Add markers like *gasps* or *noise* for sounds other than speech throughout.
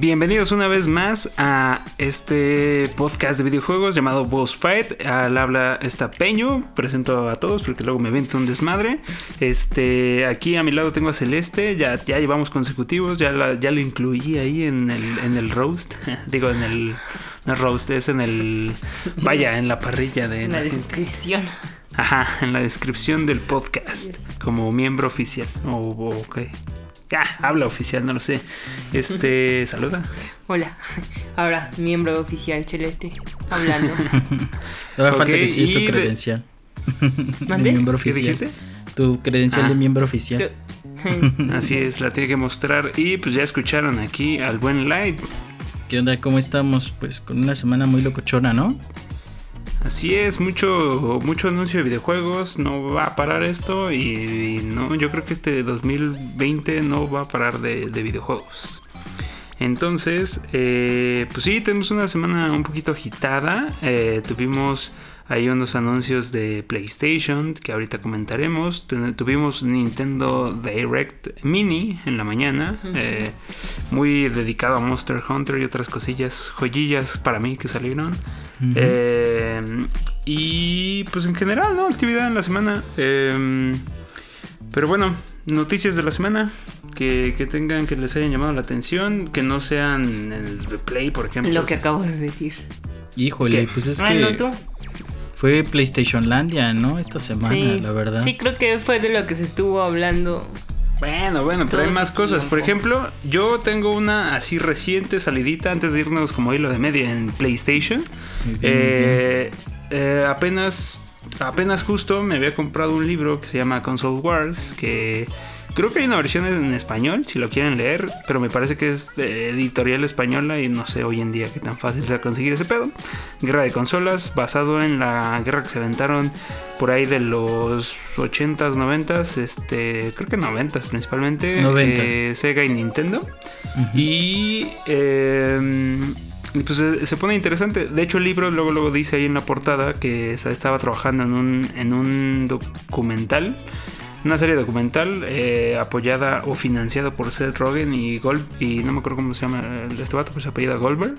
Bienvenidos una vez más a este podcast de videojuegos llamado Boss Fight. Al habla está Peño. Presento a todos porque luego me vente un desmadre. Este, aquí a mi lado tengo a Celeste. Ya, ya llevamos consecutivos. Ya, la, ya lo incluí ahí en el, en el roast. *laughs* Digo, en el, no roast, es en el. Vaya, en la parrilla de. En la descripción. Ajá, en la descripción del podcast. Como miembro oficial. O, o ok. Ya, habla oficial, no lo sé. Este, *laughs* saluda. Hola. Ahora, miembro oficial celeste. Hablando. Ahora falta que sí tu de- credencial. Miembro ¿Qué oficial. dijiste? Tu credencial Ah. de miembro oficial. *laughs* *laughs* Así es, la tiene que mostrar. Y pues ya escucharon aquí al buen Light. ¿Qué onda? ¿Cómo estamos? Pues con una semana muy locochona, ¿no? Así es, mucho, mucho anuncio de videojuegos. No va a parar esto. Y, no, yo creo que este 2020 no va a parar de, de videojuegos. Entonces, eh, pues sí, tenemos una semana un poquito agitada. Eh, tuvimos ahí unos anuncios de PlayStation que ahorita comentaremos. Tuvimos Nintendo Direct Mini en la mañana. eh, muy dedicado a Monster Hunter y otras cosillas, joyillas para mí que salieron. Eh, y pues en general, ¿no? Actividad en la semana. Eh, pero bueno, noticias de la semana que, que tengan, que les hayan llamado la atención, que no sean el replay, por ejemplo. Lo que acabo de decir. Híjole, ¿Qué? pues es ¿no que tú? Fue PlayStation Landia, ¿no? Esta semana, Sí. la verdad. Sí, creo que fue de lo que se estuvo hablando. Bueno, bueno, pero hay más ese cosas. Por ejemplo, yo tengo una así reciente salidita antes de irnos como hilo de media en PlayStation. Bien, Eh, eh, apenas, apenas justo me había comprado un libro que se llama Console Wars, que creo que hay una versión en español, si lo quieren leer, pero me parece que es de editorial española y no sé hoy en día qué tan fácil sea conseguir ese pedo. Guerra de consolas, basado en la guerra que se aventaron por ahí de los 80s, 90s, este, creo que 90s principalmente, 90s. eh, Sega y Nintendo. Y eh, y, pues eh, se pone interesante. De hecho, el libro luego, luego dice ahí en la portada que estaba trabajando en un, en un documental. Una serie documental eh, apoyada o financiada por Seth Rogen y Gold y no me acuerdo cómo se llama este vato, pues se apellida Goldberg.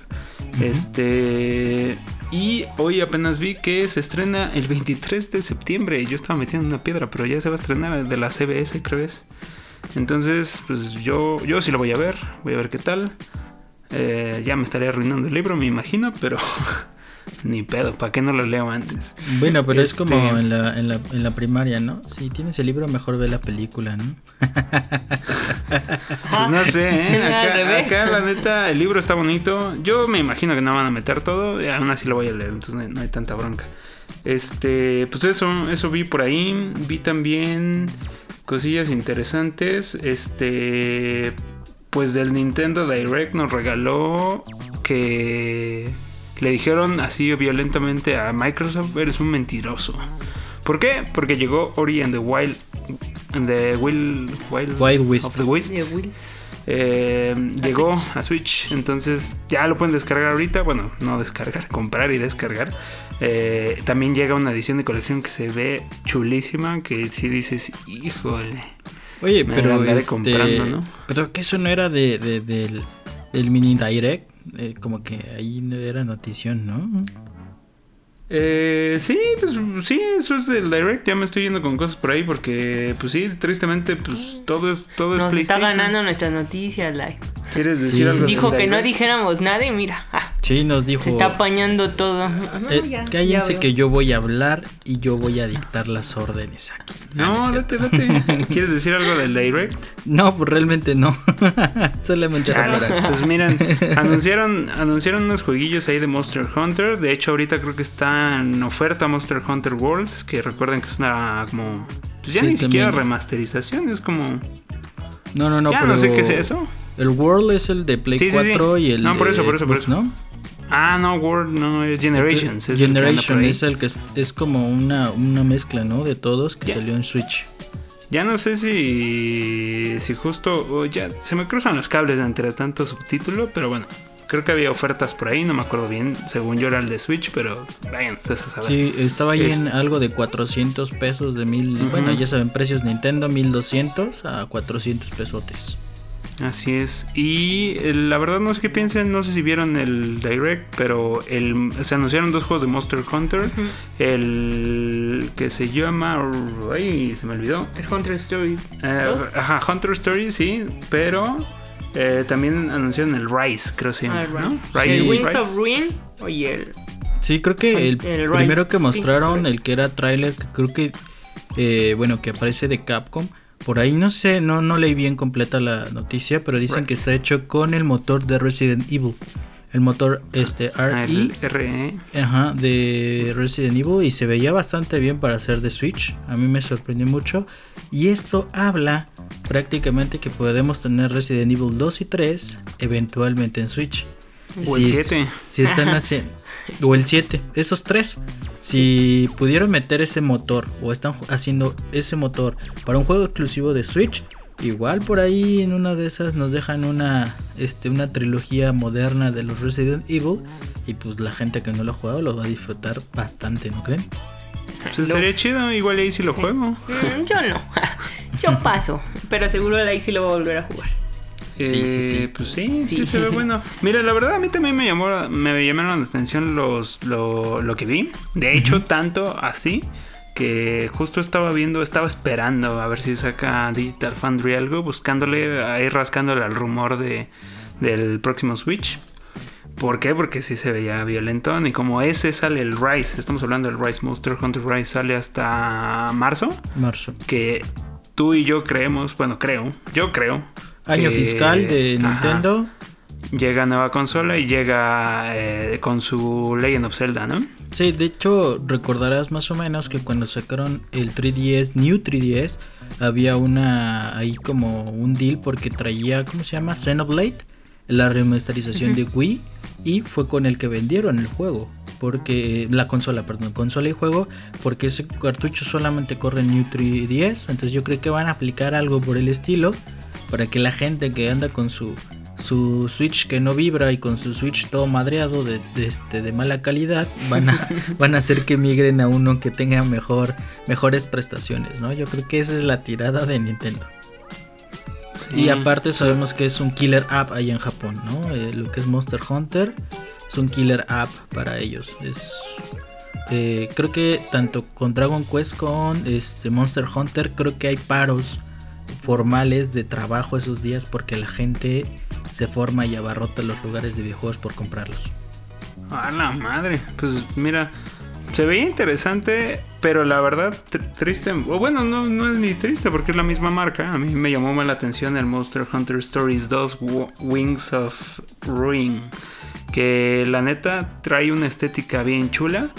Este y hoy apenas vi que se estrena el 23 de septiembre. Yo estaba metiendo una piedra, pero ya se va a estrenar de la CBS, creo es. Entonces, pues yo, yo sí lo voy a ver, voy a ver qué tal. Eh, ya me estaría arruinando el libro, me imagino, pero *laughs* *laughs* ni pedo, ¿para qué no lo leo antes? Bueno, pero Este- es como en la, en, la, en la primaria, ¿no? Si tienes el libro, mejor ve la película, ¿no? *laughs* Pues no sé, ¿eh? *laughs* Acá, la neta, el libro está bonito. Yo me imagino que no van a meter todo, y aún así lo voy a leer, entonces no hay, no hay tanta bronca. Este, pues eso, eso vi por ahí. Vi también cosillas interesantes. Este, pues del Nintendo Direct nos regaló que le dijeron así violentamente a Microsoft: eres un mentiroso. ¿Por qué? Porque llegó Ori and the Wild. And the Wild, Wild, Wild Wisp. of the Wisps. De Will. Eh, llegó a Switch, entonces ya lo pueden descargar ahorita. Bueno, no descargar, *laughs* comprar y descargar. Eh, también llega una edición de colección que se ve chulísima. Que si dices, híjole, Oye, Me pero la andaré este, comprando, ¿no? Pero que eso no era de, de- del, del mini direct, Eh, como que ahí no era notición, ¿no? Eh, sí, pues sí, eso es del Direct. Ya me estoy yendo con cosas por ahí porque, pues sí, tristemente, pues todo es todo es Nos está ganando nuestras noticias, Lai. ¿Quieres decir Sí. algo? Dijo que no dijéramos nada y mira, ah, Sí, nos dijo. se está apañando todo. eh, No, ya, cállense ya que yo voy a hablar y yo voy a dictar las órdenes aquí. No, date, cierto. date. *laughs* ¿Quieres decir algo del Direct? No, pues realmente no. *laughs* Solamente reparar. Pues miren, *laughs* anunciaron, anunciaron unos jueguillos ahí de Monster Hunter. De hecho, ahorita creo que está en oferta Monster Hunter Worlds. Que recuerden que es una como. Pues ya Sí, ni siquiera remasterización, es como. No, no, no. ya pero no sé qué es eso. El World es el de Play Sí, sí, sí. 4 y el. No, por eso, por eso, por eso. ¿no? Ah, no, World, no, es Generations. es Generation es el que es, es como una, una mezcla, ¿no? De todos que salió en Switch. Ya no sé si. Si justo. o ya se me cruzan los cables entre tanto subtítulo, pero bueno. Creo que había ofertas por ahí, no me acuerdo bien. Según yo era el de Switch, pero vayan ustedes a saber. Sí, estaba ahí Es- en algo de 400 pesos de mil. Ujú. Bueno, ya saben, precios Nintendo 1200 a 400 pesotes. Así es. Y eh, la verdad no sé qué piensen, no sé si vieron el direct, pero el, se anunciaron dos juegos de Monster Hunter. El que se llama... Ay, se me olvidó. El Hunter Story. Eh, ajá, Hunter Story, sí, pero eh, también anunciaron el Rise, creo que se llama. Ah, el ¿no? Rise. Rise el y Wings Rise. of Ruin. Oye, el. Sí, creo que el, El Rise, primero que sí. mostraron, el que era tráiler, que creo que, eh, bueno, que aparece de Capcom. Por ahí no sé, no, no leí bien completa la noticia, pero dicen que está hecho con el motor de Resident Evil. El motor este Ah, RE el RE. ajá, de Resident Evil y se veía bastante bien para ser de Switch. A mí me sorprendió mucho. Y esto habla prácticamente que podemos tener Resident Evil 2 y 3 eventualmente en Switch. O el Si- 7. Si están *laughs* haciendo. *laughs* O el 7, esos tres. Si pudieron meter ese motor o están haciendo ese motor para un juego exclusivo de Switch, igual por ahí en una de esas nos dejan una, este, una trilogía moderna de los Resident Evil. Y pues la gente que no lo ha jugado lo va a disfrutar bastante, ¿no creen? Pues estaría chido, igual ahí sí lo Sí. juego. Mm, yo no. *laughs* yo paso. Pero seguro la sí lo voy a volver a jugar. Sí, sí, sí. Eh, Pues sí, sí, Sí. se ve bueno. Mira, la verdad a mí también me llamó, me llamaron la atención los, lo, lo que vi. De hecho, tanto así que justo estaba viendo, estaba esperando a ver si saca Digital Foundry algo, buscándole, ahí rascándole al rumor de, del próximo Switch. ¿Por qué? Porque sí se veía violento. Y como ese sale el Rise, estamos hablando del Rise Monster Hunter Rise, sale hasta marzo. Marzo. Que tú y yo creemos, bueno, creo, yo creo. Año que- fiscal de ajá, Nintendo. llega nueva consola y llega eh, con su Legend of Zelda, ¿no? Sí, de hecho recordarás más o menos que cuando sacaron el 3DS, New 3DS, había una ahí como un deal porque traía, ¿cómo se llama? Xenoblade, la remasterización de Wii y fue con el que vendieron el juego. Porque la consola, perdón, consola y juego, porque ese cartucho solamente corre en New 3DS. Entonces yo creo que van a aplicar algo por el estilo para que la gente que anda con su su Switch que no vibra y con su Switch todo madreado de, de, este, de mala calidad van a, *laughs* van a hacer que migren a uno que tenga mejor mejores prestaciones, ¿no? Yo creo que esa es la tirada de Nintendo. Y aparte sabemos que es un killer app ahí en Japón, ¿no? Eh, lo que es Monster Hunter es un killer app para ellos. Es eh, creo que tanto con Dragon Quest con este Monster Hunter creo que hay paros formales de trabajo esos días porque la gente se forma y abarrota los lugares de videojuegos por comprarlos. A la madre. Pues mira, se veía interesante, pero la verdad tr- triste. O bueno, no, no es ni triste porque es la misma marca. A mí me llamó más la atención el Monster Hunter Stories 2 Wo- Wings of Ruin. Que la neta trae una estética bien chula.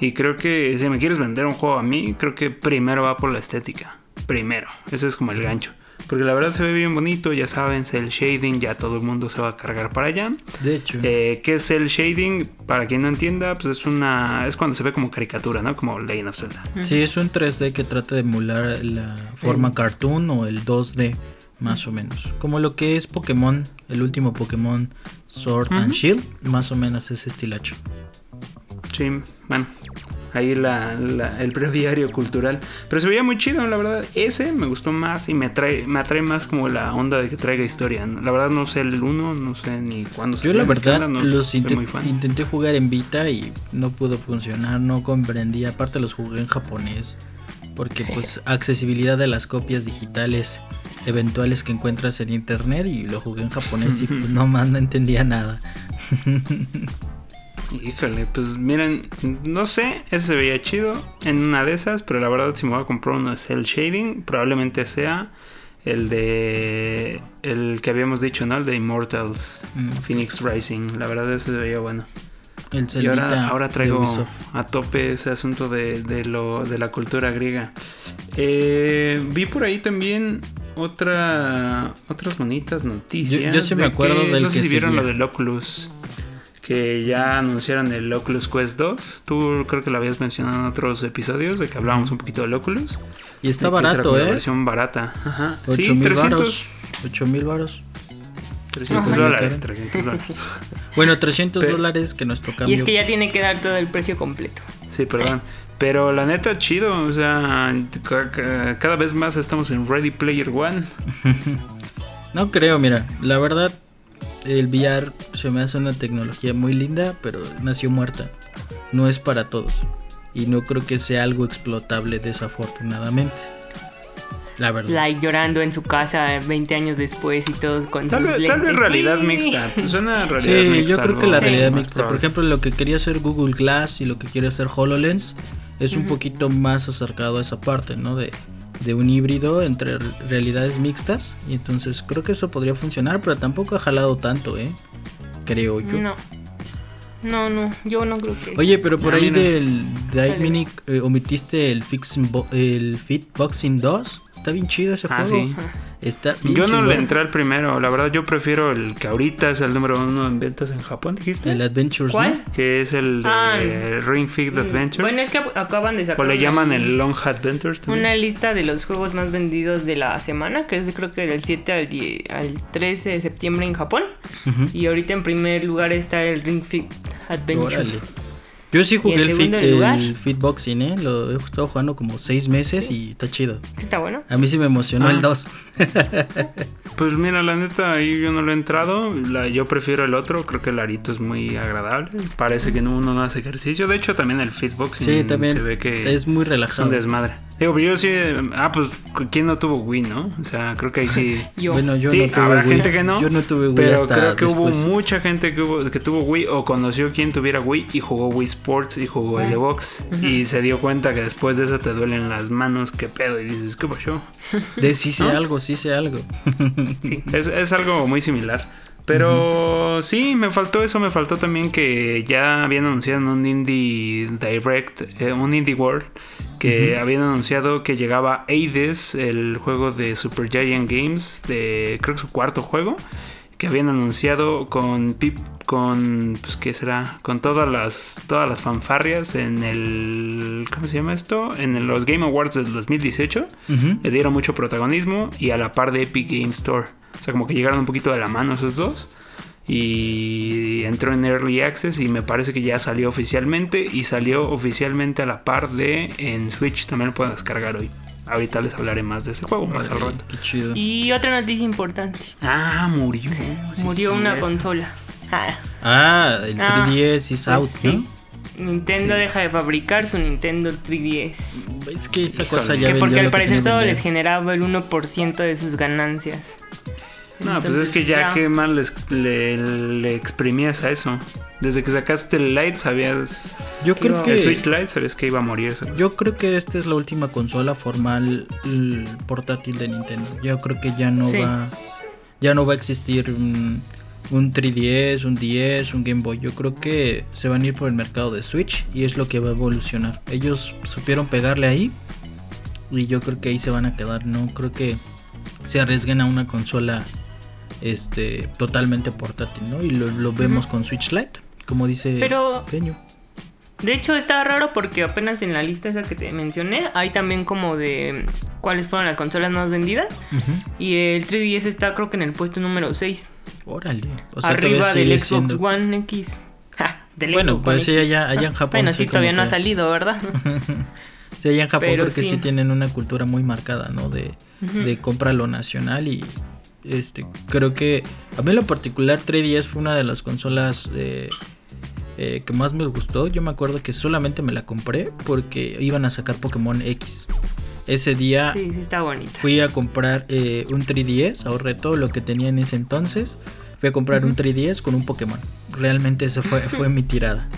Y creo que si me quieres vender un juego a mí, creo que primero va por la estética. Primero. Ese es como el gancho. Porque la verdad se ve bien bonito, ya saben, el shading, ya todo el mundo se va a cargar para allá. De hecho, Eh, ¿Qué es el shading? Para quien no entienda, pues es una. es cuando se ve como caricatura, ¿no? Como Legend of Zelda. sí es un 3D que trata de emular la forma cartoon o el 2D más o menos. Como lo que es Pokémon, el último Pokémon Sword and. Shield, más o menos ese estilacho. Sí, bueno. Ahí la, la- el breviario cultural. Pero se veía muy chido, la verdad. Ese me gustó más y me atrae, me atrae más como la onda de que traiga historia. La verdad no sé el 1, no sé ni cuándo Yo la verdad onda, no los soy inten- muy fan. intenté jugar en Vita y no pudo funcionar, no comprendí, aparte los jugué en japonés, porque pues accesibilidad de las copias digitales eventuales que encuentras en internet y lo jugué en japonés y pues *laughs* no más no entendía nada. *laughs* Híjole, pues miren, no sé, ese se veía chido en una de esas, pero la verdad si me voy a comprar uno es el shading, probablemente sea el de el que habíamos dicho, ¿no? El de Immortals, Mm. Phoenix Rising, la verdad ese se veía bueno. El y ahora, traigo a tope ese asunto de, de lo, de la cultura griega. Eh, vi por ahí también otra otras bonitas noticias. Yo- yo sí me acuerdo del no sé que si vieron lo del Oculus. Que ya anunciaron el Oculus Quest 2. Tú creo que lo habías mencionado en otros episodios de que hablábamos un poquito del Oculus. Y está De barato, ¿eh? versión barata. Ajá. 8 Sí, mil 300, varos. 8 mil varos. 300 Ajá. dólares. 300 dólares. *laughs* Bueno, 300 Pero- dólares que nuestro Y cambio. es que ya tiene que dar todo el precio completo. Sí, perdón. Pero la neta, chido. O sea, ca- ca- cada vez más estamos en Ready Player One. *laughs* No creo, mira, la verdad, el VR se me hace una tecnología muy linda, pero nació muerta. No es para todos. Y no creo que sea algo explotable desafortunadamente. La verdad. Like llorando en su casa 20 años después y todos con Tal sus vez, tal vez realidad Sí. mixta. Suena *laughs* realidad Sí, mixta. yo creo que la Sí. realidad mixta. Por ejemplo, lo que quería hacer Google Glass y lo que quiere hacer HoloLens es un poquito más acercado a esa parte, ¿no? De, de un híbrido entre re- realidades mixtas. Y entonces creo que eso podría funcionar, pero tampoco ha jalado tanto, ¿eh? Creo yo. No. No, no, yo no creo que. Oye, pero por Ah, ahí mira. del de Dale. iMini eh, omitiste el, Fixing Bo- el Fitboxing 2. Está bien chido ese Ah, juego. sí. Está bien Yo no chingón. le entré al primero. La verdad, yo prefiero el que ahorita es el número uno en ventas en Japón, dijiste. El Adventures, ¿Cuál? ¿no? Que es el de Ah, Ring Fit Mm, Adventures. Bueno, es que acaban de sacar. O le una- llaman el Long Adventures también. Una lista de los juegos más vendidos de la semana, que es creo que del 7 al, 10 al 13 de septiembre en Japón. Ujú. Y ahorita en primer lugar está el Ring Fit Adventure. Órale. Yo sí jugué el, fit, el Fitboxing, ¿eh? Lo he estado jugando como seis meses y está chido. Está bueno. A mí sí me emocionó Ah. el *laughs* 2. Pues mira, la neta, ahí yo no lo he entrado. La- yo prefiero el otro. Creo que el arito es muy agradable. Parece que no- uno no hace ejercicio. De hecho, también el fitboxing Sí, también se ve que es muy es un relajado. desmadre. Digo, pero yo sí. Ah, pues, ¿quién no tuvo Wii, no? O sea, creo que ahí sí. *laughs* Yo. Bueno, yo sí, no tuve habrá Wii. gente que no. Yo no tuve Wii Pero hasta creo que hubo mucha gente que, hubo- que tuvo Wii o conoció quien tuviera Wii y jugó Wii Sports y jugó el de Box. Y se dio cuenta que después de eso te duelen las manos, qué pedo. Y dices, ¿qué pasó? De sí sé ¿No? algo, sí sé algo. Sí, es, es algo muy similar. Pero sí, me faltó eso, me faltó también que ya habían anunciado en un Indie Direct, eh, un Indie World, que habían anunciado que llegaba Hades, el juego de Super Giant Games, de creo que su cuarto juego, que habían anunciado con pip, con pues qué será, con todas las todas las fanfarrias en el ¿cómo se llama esto? En los Game Awards del 2018 Ujú. le dieron mucho protagonismo y a la par de Epic Game Store. O sea, como que llegaron un poquito de la mano esos dos. Y entró en Early Access y me parece que ya salió oficialmente. Y salió oficialmente a la par de en Switch. También lo pueden descargar hoy. Ahorita les hablaré más de ese juego más al rato. Qué chido. Y otra noticia importante. Ah, murió. Sí, Murió una consola. Ah, Ah, el Ah, 3DS is out, sí. ¿no? Nintendo Sí. deja de fabricar su Nintendo 3DS. Es que esa Híjole. cosa ya Que porque al que parecer que solo les generaba el 1% de sus ganancias. No, pues es que ya ya- qué mal les- le, le exprimías a eso. Desde que sacaste el Lite sabías... Yo creo Que- El que Switch Lite sabías que iba a morir esa cosa. yo creo que esta es la última consola formal portátil de Nintendo. Yo creo que ya no Sí. va ya no va a existir un, un 3DS, un 10, un Game Boy. Yo creo que se van a ir por el mercado de Switch y es lo que va a evolucionar. Ellos supieron pegarle ahí y yo creo que ahí se van a quedar. No creo que se arriesguen a una consola este totalmente portátil, ¿no? Y lo, lo vemos con Switch Lite, como dice Pero- Peño. De hecho, está raro porque apenas en la lista esa que te mencioné, hay también como de cuáles fueron las consolas más vendidas. Y el 3DS está creo que en el puesto número 6. Órale. O sea, arriba del Xbox siendo- One X. *laughs* Ja, del Bueno, Xbox pues One sí, allá, allá en *laughs* Japón. Bueno, sí, todavía no ha salido, ¿verdad? *laughs* Sí, allá en Japón Pero creo que sí. sí. tienen una cultura muy marcada, ¿no? De, Ujú. de compra lo nacional y este creo que a mí en lo particular 3DS fue una de las consolas eh, eh, que más me gustó. Yo me acuerdo que solamente me la compré porque iban a sacar Pokémon X. Ese día Sí, sí, está bonita. fui a comprar eh, un 3DS, ahorré todo lo que tenía en ese entonces. Fui a comprar un 3DS con un Pokémon. Realmente esa fue, *laughs* fue mi tirada.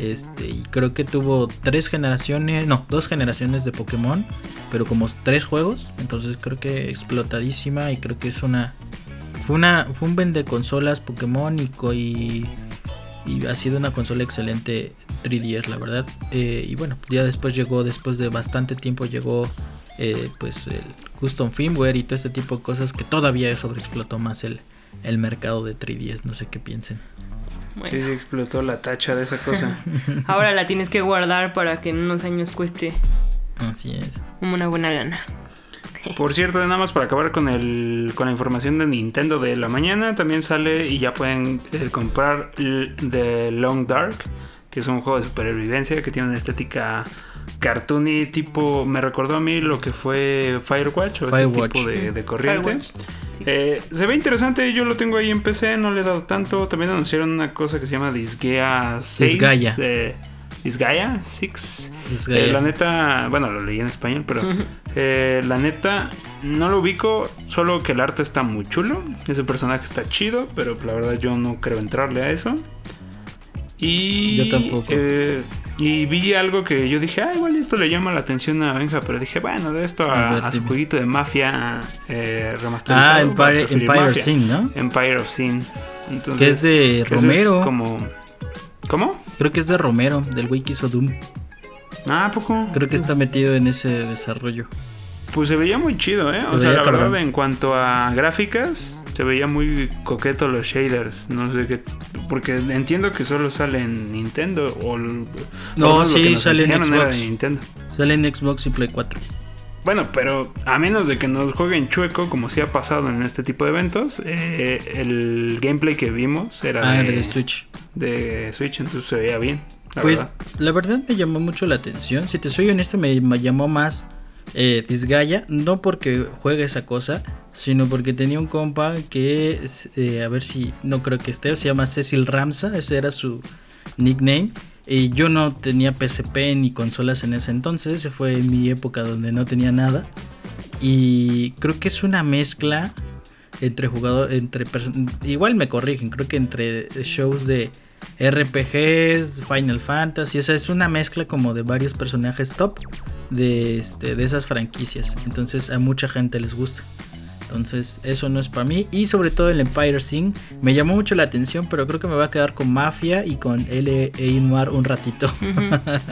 Este, y creo que tuvo tres generaciones, no, dos generaciones de Pokémon, pero como tres juegos. Entonces creo que explotadísima y creo que es una. Fue, una, fue un vende consolas Pokémon y, y, y ha sido una consola excelente 3DS, la verdad. Eh, y bueno, ya después llegó, después de bastante tiempo, llegó eh, pues el custom firmware y todo este tipo de cosas que todavía sobreexplotó más el, el mercado de 3DS. No sé qué piensen. Bueno, Sí, se explotó la tacha de esa cosa. *laughs* ahora la tienes que guardar para que en unos años cueste Así es. una buena lana. Por *laughs* cierto, nada más para acabar con el con la información de Nintendo de la mañana, también sale y ya pueden eh, comprar The Long Dark, que es un juego de supervivencia que tiene una estética cartoony tipo, me recordó a mí lo que fue Firewatch o Firewatch. ese tipo de, de corriente. Sí. Eh, se ve interesante, yo lo tengo ahí en PC, no le he dado tanto. También anunciaron una cosa que se llama Disgaea 6. Disgaea. eh, Disgaea 6. Disgaea. Eh, la neta, bueno, lo leí en español, pero eh, la neta no lo ubico, solo que el arte está muy chulo. Ese personaje está chido, pero la verdad yo no creo entrarle a eso. Y, Yo tampoco. eh, y vi algo que yo dije, ah, igual esto le llama la atención a Benja, pero dije, bueno, de esto a, A su jueguito de mafia eh, remasterizado. Ah, Empire, Mafia. Sin, ¿no? Empire of Sin. Entonces, Que es de Romero. como... ¿Cómo? Creo que es de Romero, del güey que hizo Doom. Ah, ¿a poco? Creo que está metido en ese desarrollo. Pues se veía muy chido, ¿eh? O Se sea, la verdad, en cuanto a gráficas, se veía muy coqueto los shaders. No sé qué. Porque entiendo que solo sale en Nintendo. O No, sí, sale en Xbox. de Nintendo. Sale en Xbox y Play 4. Bueno, pero a menos de que nos jueguen chueco, como sí ha pasado en este tipo de eventos, eh, el gameplay que vimos era Ah, de, de Switch. de Switch, entonces se veía bien. La Pues verdad. la verdad me llamó mucho la atención. Si te soy honesto, me, me llamó más eh, Disgaea. No porque juegue esa cosa, sino porque tenía un compa que, eh, a ver si no creo que esté, se llama Cecil Ramsa. Ese era su nickname. Y yo no tenía PSP ni consolas en ese entonces. Ese fue mi época donde no tenía nada. Y creo que es una mezcla entre jugadores, entre igual me corrigen, creo que entre shows de RPGs, Final Fantasy, o es una mezcla como de varios personajes top de, este, de esas franquicias. Entonces a mucha gente les gusta. Entonces eso no es para mí. Y sobre todo el Empire Sing me llamó mucho la atención, pero creo que me va a quedar con Mafia y con L.A. Noir un ratito.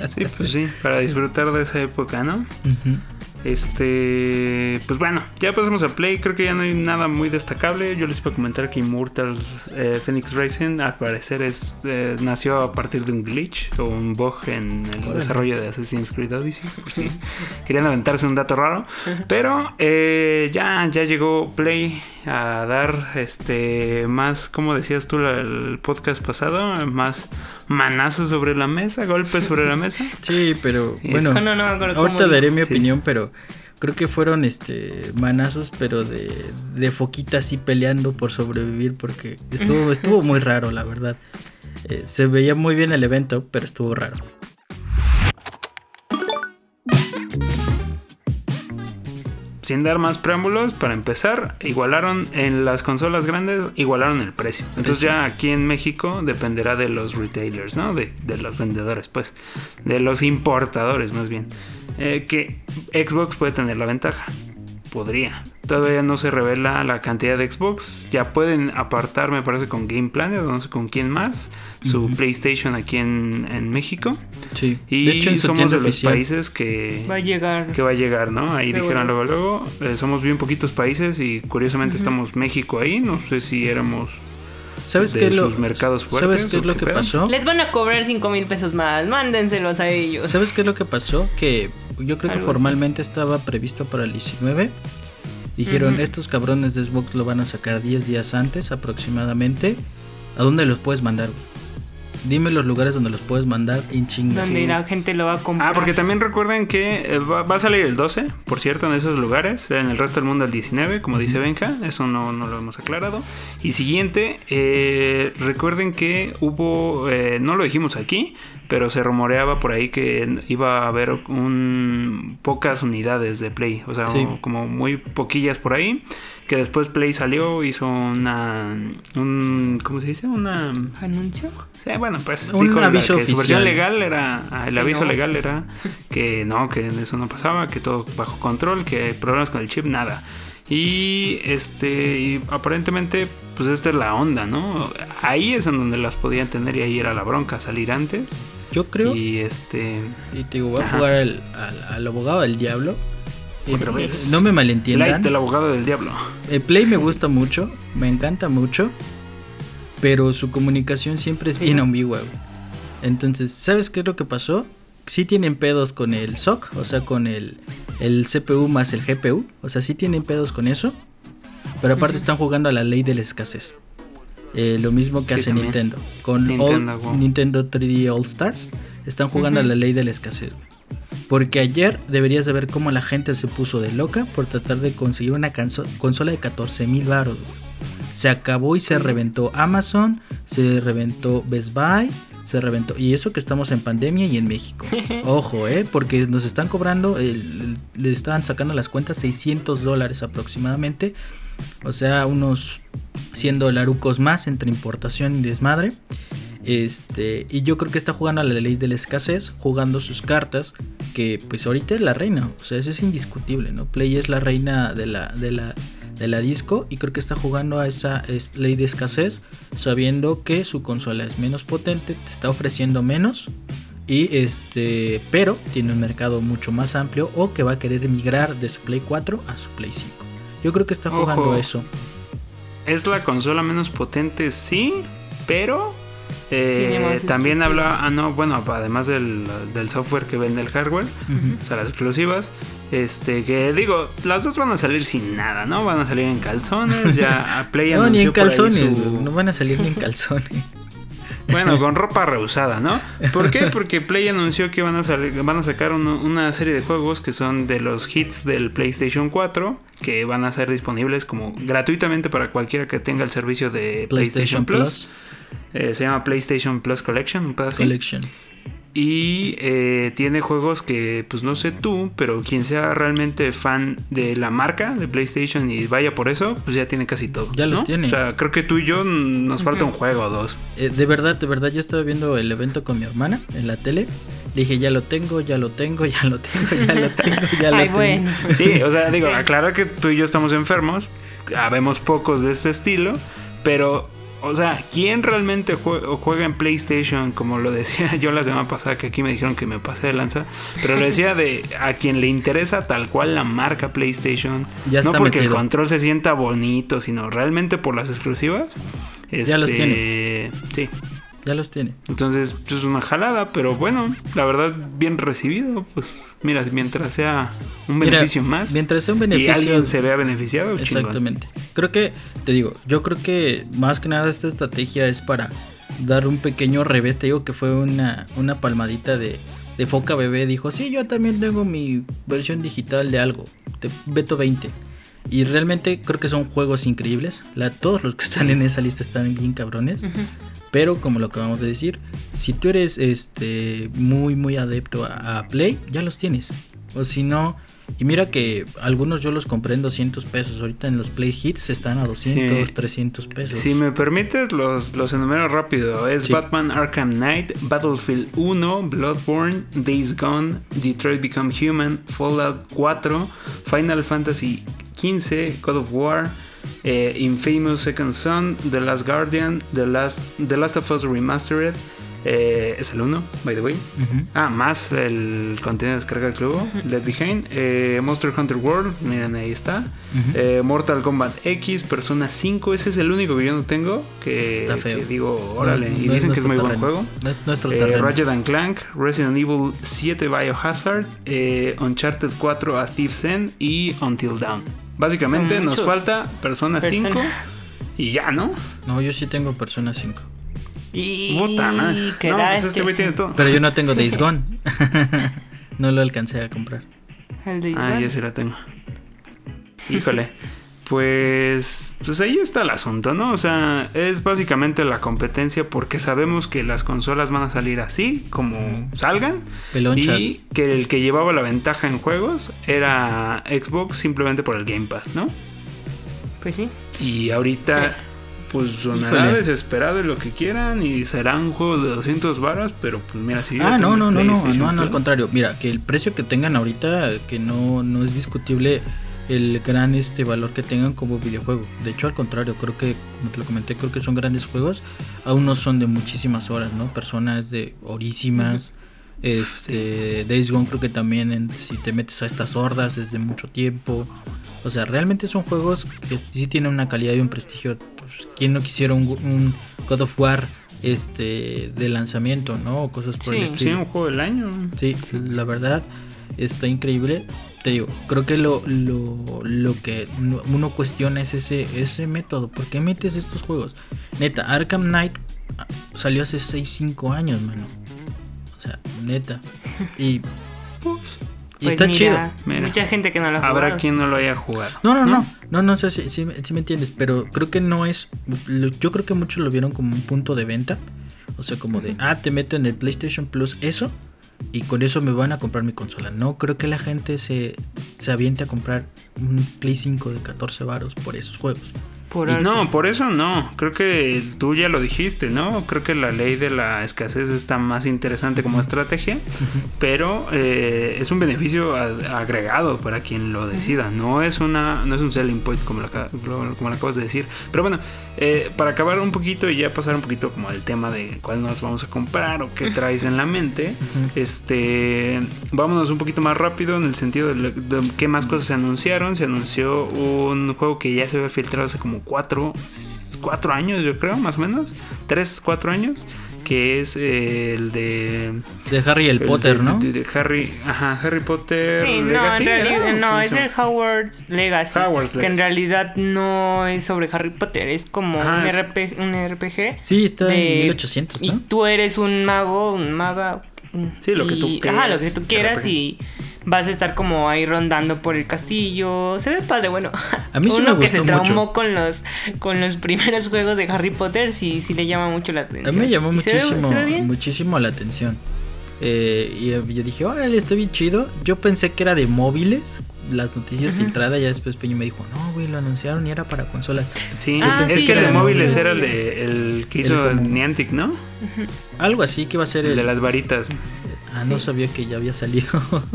Sí, pues sí, para disfrutar de esa época, ¿no? Ujú. Este, pues bueno, ya pasamos a Play. Creo que ya no hay nada muy destacable. Yo les iba a comentar que Immortals eh, Phoenix Racing, al parecer, es, eh, nació a partir de un glitch o un bug en el desarrollo de Assassin's Creed Odyssey. *laughs* querían aventarse un dato raro, pero eh, ya, ya llegó Play a dar este más, como decías tú el podcast pasado, más manazos sobre la mesa, golpes sobre la mesa. *laughs* Sí, pero bueno, no, no ahorita daré mi Sí. opinión, pero creo que fueron este manazos, pero de, de foquita así peleando por sobrevivir, porque estuvo, *laughs* estuvo muy raro, la verdad. Eh, se veía muy bien el evento, pero estuvo raro. Sin dar más preámbulos, para empezar, igualaron en las consolas grandes, igualaron el precio. Entonces ya aquí en México dependerá de los retailers, ¿no? De, de los vendedores, pues. De los importadores, más bien. Eh, que Xbox puede tener la ventaja. Podría. Todavía no se revela la cantidad de Xbox. Ya pueden apartar, me parece, con Game Planet, no sé con quién más. Su. PlayStation aquí en, en México. Sí, Y somos de los oficial. países que Va a llegar. que va a llegar, ¿no? Ahí dijeron bueno. luego, luego, eh, somos bien poquitos países y curiosamente Ujú. estamos México ahí, no sé si éramos ¿Sabes qué es lo, sus mercados fuertes. ¿sabes qué es lo que pasó? Les van a cobrar 5 mil pesos más. Mándenselos a ellos. ¿Sabes qué es lo que pasó? Que yo creo que así. formalmente estaba previsto para el 19. Dijeron, estos cabrones de Xbox lo van a sacar 10 días antes aproximadamente. ¿A dónde los puedes mandar? Dime los lugares donde los puedes mandar en chinga. Donde Sí. la gente lo va a comprar. Ah, porque también recuerden que eh, va, a salir el 12, por cierto, en esos lugares. En el resto del mundo el 19, como dice Benja. Eso no, no lo hemos aclarado. Y siguiente, eh, recuerden que hubo, eh, no lo dijimos aquí, pero se rumoreaba por ahí que iba a haber un, pocas unidades de Play. O sea, Sí. como muy poquillas por ahí. Que después Play salió, hizo una... Un, ¿Cómo se dice? Una... ¿Anuncio? Sí, bueno, pues Un dijo la- aviso que su versión oficial. legal era, ah, el aviso no. legal era que no, que eso no pasaba, que todo bajo control, que problemas con el chip, nada. Y este, y aparentemente, pues esta es la onda, ¿no? Ahí es en donde las podían tener y ahí era la bronca, salir antes. Yo creo, Y este, y te digo, voy a jugar al, al- al abogado del diablo. Eh, Otra vez. No me Light malentiendan. del abogado del diablo. El Play me gusta mucho, me encanta mucho, pero su comunicación siempre es bien ambigua. Entonces, ¿sabes qué es lo que pasó? Sí tienen pedos con el SOC, o sea, con el, el CPU más el GPU, o sea, sí tienen pedos con eso, pero aparte están jugando a la ley del escasez. Eh, lo mismo que Sí, hace también. Nintendo. Con Nintendo, All- wow. Nintendo 3D All Stars, están jugando a la ley del escasez. güey. Porque ayer deberías de ver cómo la gente se puso de loca por tratar de conseguir una consola de 14 mil baros. Se acabó y se reventó Amazon, se reventó Best Buy, se reventó. Y eso que estamos en pandemia y en México. *laughs* Ojo, eh, porque nos están cobrando, el- el- le estaban sacando las cuentas 600 dólares aproximadamente. O sea, unos 100 dolarucos más entre importación y desmadre. Este, y yo creo que está jugando a la ley de la escasez, jugando sus cartas, que pues ahorita es la reina, o sea, eso es indiscutible, ¿no? Play es la reina de la, de la, de la disco y creo que está jugando a esa es- ley de escasez, sabiendo que su consola es menos potente, te está ofreciendo menos. Y este, pero tiene un mercado mucho más amplio o que va a querer migrar de su Play 4 a su Play 5. Yo creo que está jugando Ojo. a eso. Es la consola menos potente, sí, pero eh, también exclusivas. habla, ah no, bueno, además del, del software que vende el hardware, o sea, las exclusivas, este, que digo, las dos van a salir sin nada, ¿no? Van a salir en calzones, ya a *laughs* Play No, ni en calzones, su- no van a salir ni en *laughs* calzones. Bueno, con ropa reusada, ¿no? ¿Por qué? Porque Play anunció que van a, salir- van a sacar uno- una serie de juegos que son de los hits del PlayStation 4, que van a ser disponibles como gratuitamente para cualquiera que tenga el servicio de PlayStation, PlayStation Plus. Plus Eh, se llama PlayStation Plus Collection, un pedazo así. Y eh, tiene juegos que, pues no sé tú, pero quien sea realmente fan de la marca de PlayStation y vaya por eso, pues ya tiene casi todo. Ya los tiene. O sea, creo que tú y yo nos falta un juego o dos. Eh, de verdad, de verdad, yo estaba viendo el evento con mi hermana en la tele. Le dije, ya lo tengo, ya lo tengo, ya lo tengo, ya lo tengo, *laughs* ya lo Ay, tengo. bueno. Sí, o sea, digo, Sí. aclarar que tú y yo estamos enfermos, habemos pocos de este estilo, pero, o sea, ¿quién realmente juega en PlayStation? Como lo decía *laughs* yo la semana pasada, que aquí me dijeron que me pasé de lanza, pero lo decía de a quien le interesa tal cual la marca PlayStation, Ya no porque el control se sienta bonito, sino realmente por las exclusivas. Ya los Este, Sí. Ya los tiene. Entonces, pues, es una jalada, pero bueno, la verdad, bien recibido. Pues, mira, mientras sea un Mira, beneficio más. mientras sea un Y beneficio- alguien se vea beneficiado, chingón. Exactamente. Creo que, te digo, yo creo que más que nada esta estrategia es para dar un pequeño revés. Te digo que fue una, una palmadita de, de foca bebé. Dijo, sí, yo también tengo mi versión digital de algo, de Beto 20. Y realmente creo que son juegos increíbles. La, todos los que están en esa lista están bien cabrones. Ujú. Pero como lo acabamos de decir, si tú eres este muy muy adepto a, a Play, ya los tienes. O si no, y mira que algunos yo los compré en 200 pesos. Ahorita en los Play Hits están a 200, Sí. 300 pesos. Si me permites, los, los enumero rápido. Es Sí. Batman Arkham Knight, Battlefield 1, Bloodborne, Days Gone, Detroit Become Human, Fallout 4, Final Fantasy 15, God of War, eh, Infamous Second Son, The Last Guardian, The Last, The Last of Us Remastered. eh, es el 1, by the way. Ah, más el contenido de descarga del club, Left Behind, eh, Monster Hunter World, miren ahí está, eh, Mortal Kombat X, Persona 5, ese es el único que yo no tengo, que, Está feo. que digo, órale, No- y no dicen que es muy buen juego. No es nuestro Eh. Ratchet and Clank, Resident Evil 7 Biohazard, eh, Uncharted 4 A Thief's End y Until Dawn. Básicamente nos falta Persona 5 Persona. y ya, ¿no? No, yo sí tengo Persona 5. Y Puta madre. No, pues este güey tiene todo. Pero yo no tengo Days *laughs* Gone. *laughs* no lo alcancé a comprar. El de Ah, yo sí la tengo. Híjole. *laughs* Pues, pues ahí está el asunto, ¿no? O sea, es básicamente la competencia porque sabemos que las consolas van a salir así, como salgan. Pelonchas. Y que el que llevaba la ventaja en juegos era Xbox simplemente por el Game Pass, ¿no? Pues sí. Y ahorita, pues sonará Híjole. desesperado y lo que quieran y será un juego de 200 varas, pero pues mira, si yo Ah, no, no, no, no, no, no, al contrario. Mira, que el precio que tengan ahorita, que no, no es discutible el gran este valor que tengan como videojuego. De hecho, al contrario, creo que, como te lo comenté, creo que son grandes juegos. Aún no son de muchísimas horas, ¿no? Personas de horísimas. Este, Days Gone creo que también en- si te metes a estas hordas desde mucho tiempo. O sea, realmente son juegos que sí tienen una calidad y un prestigio. Pues, ¿Quién no quisiera un, un God of War este de lanzamiento, ¿no? O cosas por el Sí, Sí, estilo. un juego del año. Sí, la verdad está increíble. Te digo, creo que lo, lo, lo que no- uno cuestiona es ese, ese método. ¿Por qué metes estos juegos? Neta, Arkham Knight salió hace 6, 5 años, mano. O sea, neta. *laughs* Y Y está chido. Mira. Mucha gente que no lo ha Habrá jugado. quien no lo haya jugado. No, no, no, no, no sé si, si, si me entiendes, pero creo que no es, lo- yo creo que muchos lo vieron como un punto de venta, o sea, como de, ah, te meto en el PlayStation Plus eso y con eso me van a comprar mi consola. No, creo que la gente se, se aviente a comprar un Play 5 de 14 varos por esos juegos. Por Y no, por eso no. Creo que tú ya lo dijiste, ¿no? Creo que la ley de la escasez está más interesante como estrategia, *laughs* pero eh, es un beneficio agregado para quien lo decida. No es una, no es un selling point como lo, como lo acabas de decir. Pero bueno, eh, para acabar un poquito y ya pasar un poquito como al tema de cuál nos vamos a comprar o qué *laughs* traes en la mente, este, vámonos un poquito más rápido en el sentido de, de qué más cosas se anunciaron. Se anunció un juego que ya se había filtrado hace como cuatro, cuatro años, yo creo, más o menos, tres, cuatro años, que es eh, el de De Harry el, Potter, de- ¿no? de- de Harry, ajá, Harry Potter. Sí, no, en realidad, no, ¿Cómo es el? Howard's Legacy. Hogwarts Que en realidad no es sobre Harry Potter, es como Ajá, un, es- RP, un RPG. Sí, está de- en 1800, Y ¿no? tú eres un mago, un maga. Sí, lo que tú Ajá, quieras, lo que tú quieras y vas a estar como ahí rondando por el castillo. Se ve padre, bueno. *laughs* A mí sí Uno me que se traumó mucho. con los con los primeros juegos de Harry Potter, sí, sí le llama mucho la A atención. mí me llamó Y se ve- muchísimo, se ve bien. muchísimo la atención. Eh, y yo dije, órale, está bien chido. Yo pensé que era de móviles, las noticias filtradas. Ya después Peña me dijo, no, güey, lo anunciaron y era para consolas. Sí, Ah, es sí, que el de móviles era el de el que hizo El como- Niantic, ¿no? Algo así que iba a ser El el. de las varitas. Ah, no sabía que ya había salido. *laughs*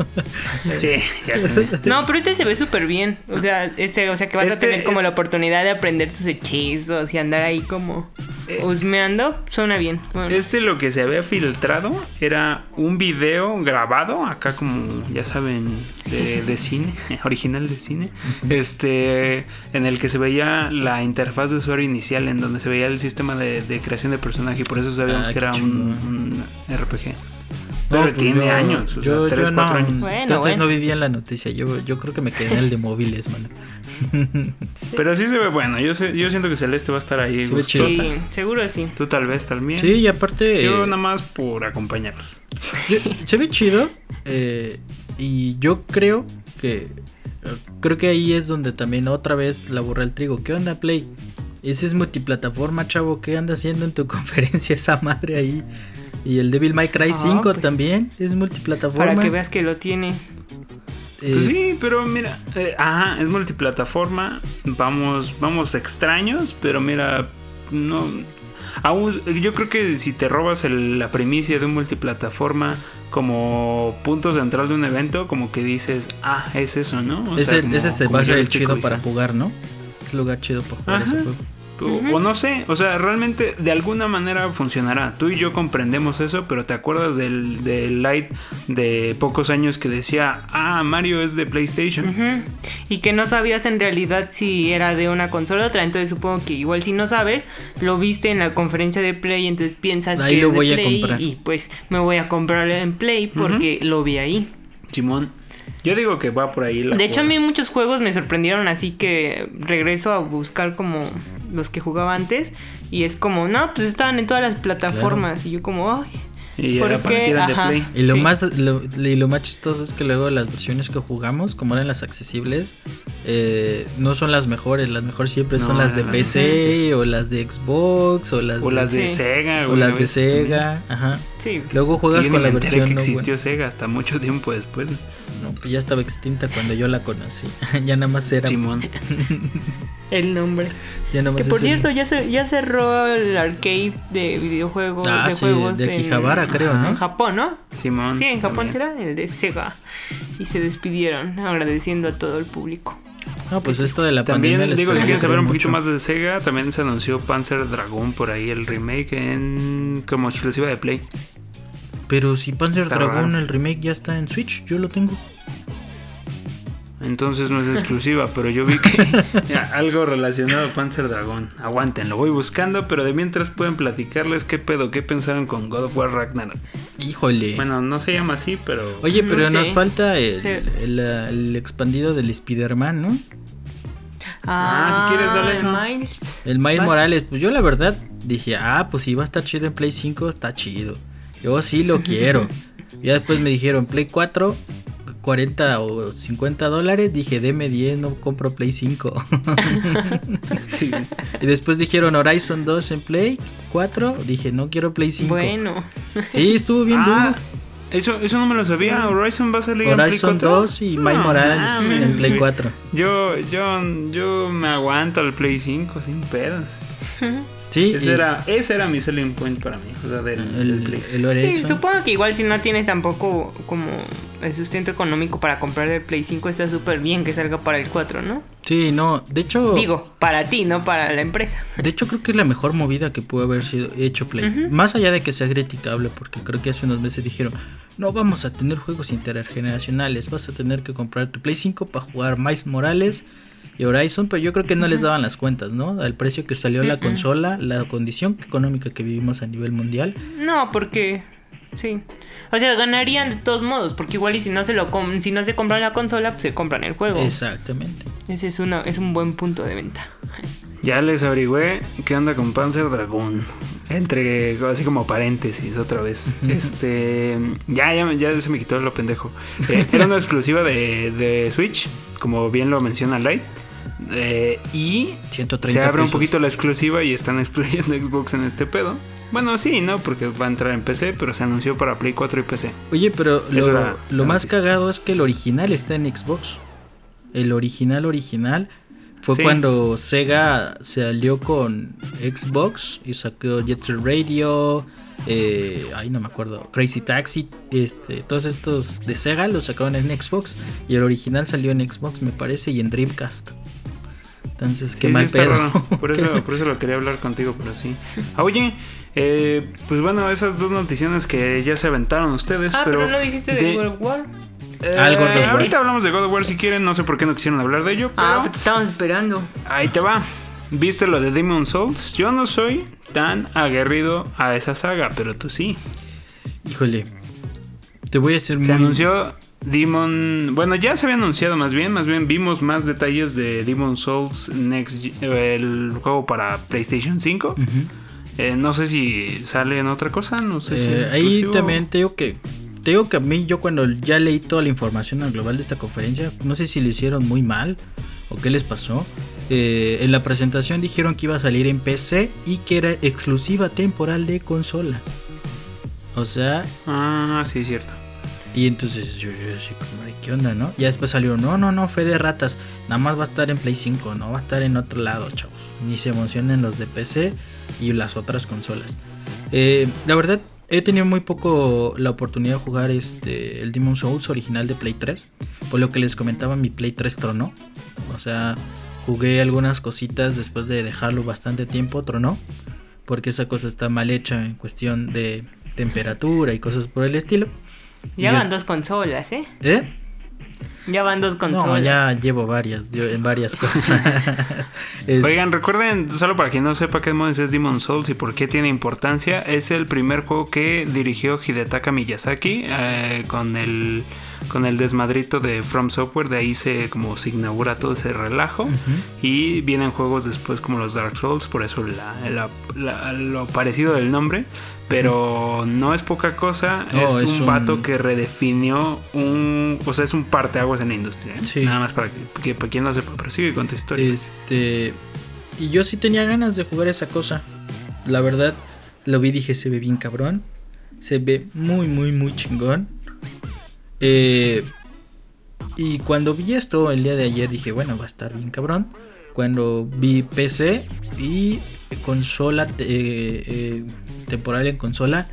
Sí, ya *laughs* tenía. No, pero este se ve súper bien. O sea, este, o sea que vas Este a tener como la oportunidad de aprender tus hechizos y andar ahí como. Husmeando. Suena bien. Bueno, Este lo que se había filtrado era un video grabado, acá como ya saben, de, de cine, *laughs* original de cine, este, en el que se veía la interfaz de usuario inicial, en donde se veía el sistema de, de creación de personaje, y por eso sabíamos Ah, que era un RPG. Pero No, pues tiene yo- años, o yo- sea, 3, yo 4 no, años. Bueno, Entonces bueno. no vivía en la noticia. Yo, yo creo que me quedé en el de móviles, mano. *laughs* Pero sí se ve bueno, yo, sé, yo siento que Celeste va a estar ahí. Gustosa. sí, seguro sí. Tú tal vez también. Sí, y aparte. Yo eh, nada más por acompañarlos. Se ve chido. eh, y yo creo que. Creo que ahí es donde también otra vez la borra el trigo. ¿Qué onda, Play? Ese es multiplataforma, chavo. ¿Qué anda haciendo en tu *laughs* conferencia esa madre ahí? Y el Devil May Cry Ah, 5 pues. también es multiplataforma. Para que veas que lo tiene. Pues Es- sí, pero mira, eh, ajá, es multiplataforma. Vamos, vamos extraños, pero mira, no. Aún, yo creo que si te robas el- la primicia de un multiplataforma como punto central de un evento, como que dices, ah, es eso, ¿no? O sea, ese, como- ese el estoy chido para jugar, ¿no? Es lugar chido para jugar Ajá. ese juego. O, o no sé, o sea, realmente de alguna manera funcionará. Tú y yo comprendemos eso, pero ¿te acuerdas del, del light de pocos años que decía, ah, Mario es de PlayStation? Y que no sabías en realidad si era de una consola o otra. Entonces supongo que igual si no sabes, lo viste en la conferencia de Play, entonces piensas Ahí que lo es de voy a Play comprar. y pues me voy a comprar en Play porque lo vi ahí. Simón. Yo digo que va por ahí la De hecho, a mí muchos juegos me sorprendieron, así que regreso a buscar como los que jugaba antes. Y es como, no, pues estaban en todas las plataformas. Y yo como, ay, Y ¿por era para que de. Play. Y lo, Sí. más, lo, y lo más chistoso es que luego las versiones que jugamos, como eran las accesibles, eh, no son las mejores. Las mejores siempre son No, las de no, no. PC o las de Xbox o las O de, las de Sí. Sega. o las a de veces también. Sega. Ajá. Sí. Luego juegas con la versión que no existió buena. Sega hasta mucho tiempo después. No, pues ya estaba extinta cuando yo la conocí. *laughs* ya nada más era. Simón. *laughs* El nombre. Ya nada más Que por el- cierto, ya, se, ya cerró el arcade de videojuegos. Ah, de sí, juegos de en- creo, ¿no? En Japón, ¿no? Simón. Sí, en Japón será el de Sega. Y se despidieron agradeciendo a todo el público. No, pues esto de la También, pandemia les digo, si quieren saber un poquito mucho. más de Sega, también se anunció Panzer Dragon por ahí, el remake en como exclusiva de Play. Pero si Panzer Está Dragon, raro. el remake ya está en Switch, yo lo tengo. Entonces no es exclusiva, pero yo vi que *laughs* ya, algo relacionado a Panzer Dragon. Aguanten, lo voy buscando, pero de mientras pueden platicarles qué pedo, qué pensaron con God of War Ragnarok. Híjole. Bueno, no se llama así, pero Oye, No pero sé. nos falta el, Sí. el, el expandido del Spider-Man, ¿no? Ah, si quieres, dale eso. Miles. El Miles. Morales, pues yo la verdad dije, ah, pues si va a estar chido en Play 5, está chido. Yo sí lo quiero. ya después me dijeron, Play 4, 40 o 50 dólares, dije, deme 10, no compro Play 5. Sí. *laughs* y después dijeron Horizon 2 en Play 4, dije, no quiero Play 5. Bueno. Sí, estuvo bien Ah, duro. eso, eso no me lo sabía. Horizon va a salir en Play Horizon 4. 2 y No Morales mames, en Play güey. 4. Yo, yo, yo me aguanto el Play 5 sin pedos. *laughs* Sí, Ese y era, ese era mi selling point para mí. O sea, del, del el, Play. el Sí, supongo que igual si no tienes tampoco como el sustento económico para comprar el Play 5 está súper bien que salga para el 4, ¿no? Sí, no, de hecho, Digo, para ti, no para la empresa. de hecho creo que es la mejor movida que pudo haber sido hecho Play. Más allá de que sea criticable, porque creo que hace unos meses dijeron, no vamos a tener juegos intergeneracionales, vas a tener que comprar tu Play 5 para jugar Miles Morales y Horizon, pero yo creo que no les daban las cuentas, ¿no? Al precio que salió la consola, la condición económica que vivimos a nivel mundial. No, porque sí. O sea, ganarían de todos modos, porque igual y si no se lo com- si no se compran la consola, pues se compran el juego. Exactamente. Ese es una es un buen punto de venta. Ya les averigüé qué onda con Panzer Dragoon. Entre, así como paréntesis otra vez. Este. Ya, ya, ya se me quitó lo pendejo. Eh, era una *laughs* exclusiva de, de Switch, como bien lo menciona Light. Eh, y 130 se abre un poquito la exclusiva y están *laughs* excluyendo Xbox en este pedo. Bueno, sí, ¿no? Porque va a entrar en PC, pero se anunció para Play 4 y PC. Oye, pero Eso lo, era lo la más cagado es que el original está en Xbox. El original original fue Sí. cuando Sega se alió con Xbox y sacó Jet Set Radio, eh, ay no me acuerdo, Crazy Taxi, este, todos estos de Sega los sacaron en Xbox y el original salió en Xbox me parece y en Dreamcast. Entonces, qué Sí, mal pedo. raro. *laughs* Por eso, por eso lo quería hablar contigo, pero sí. Ah, oye, eh, pues bueno, esas dos noticiones que ya se aventaron ustedes, Ah, pero, pero... no dijiste de, de- God of War. Eh, Ah, el God of War. ahorita hablamos de God of War si quieren, no sé por qué no quisieron hablar de ello, pero Ah, te estábamos esperando. ahí te va. ¿Viste lo de Demon Souls? Yo no soy tan aguerrido a esa saga, pero tú sí. Híjole. Te voy a decir muy Se anunció Demon... Bueno, ya se había anunciado más bien, más bien vimos más detalles de Demon Souls Next, el juego para PlayStation 5. Ujú. Eh, no sé si sale en otra cosa, no sé si... Eh, ahí exclusivo. también te digo que te digo que a mí yo cuando ya leí toda la información al global de esta conferencia, no sé si lo hicieron muy mal o qué les pasó. Eh, en la presentación dijeron que iba a salir en PC y que era exclusiva temporal de consola. O sea, Ah, sí, cierto. Y entonces yo, yo así como de qué onda, ¿no? Ya después salió, no, no, no, fe de ratas, nada más va a estar en Play 5, no va a estar en otro lado, chavos. Ni se emocionen los de PC y las otras consolas. Eh, la verdad, he tenido muy poco la oportunidad de jugar este el Demon Souls original de Play 3. Por lo que les comentaba, mi Play 3 tronó. O sea, jugué algunas cositas después de dejarlo bastante tiempo, tronó. Porque esa cosa está mal hecha en cuestión de temperatura y cosas por el estilo. Ya van dos consolas, ¿eh? ¿Eh? Ya van dos consolas. No, ya llevo varias, yo en varias cosas. *laughs* Es- Oigan, recuerden, solo para quien no sepa qué es Demon Souls y por qué tiene importancia, es el primer juego que dirigió Hidetaka Miyazaki eh, con el con el desmadrito de From Software, de ahí se como se inaugura todo ese relajo Ujú. y vienen juegos después como los Dark Souls, por eso la- la- la- lo parecido del nombre, pero *laughs* no es poca cosa, No, es, es un un- vato que redefinió un, o sea, es un parteaguas en la industria, ¿eh? Sí. nada más para que, que- para quien no sepa, pero sigue con tu historia. Este. Y yo sí tenía ganas de jugar esa cosa. La verdad, lo vi y dije, se ve bien cabrón. Se ve muy, muy, muy chingón. Eh, y cuando vi esto el día de ayer dije, bueno, va a estar bien cabrón. Cuando vi PC y consola eh, eh, temporal en consola,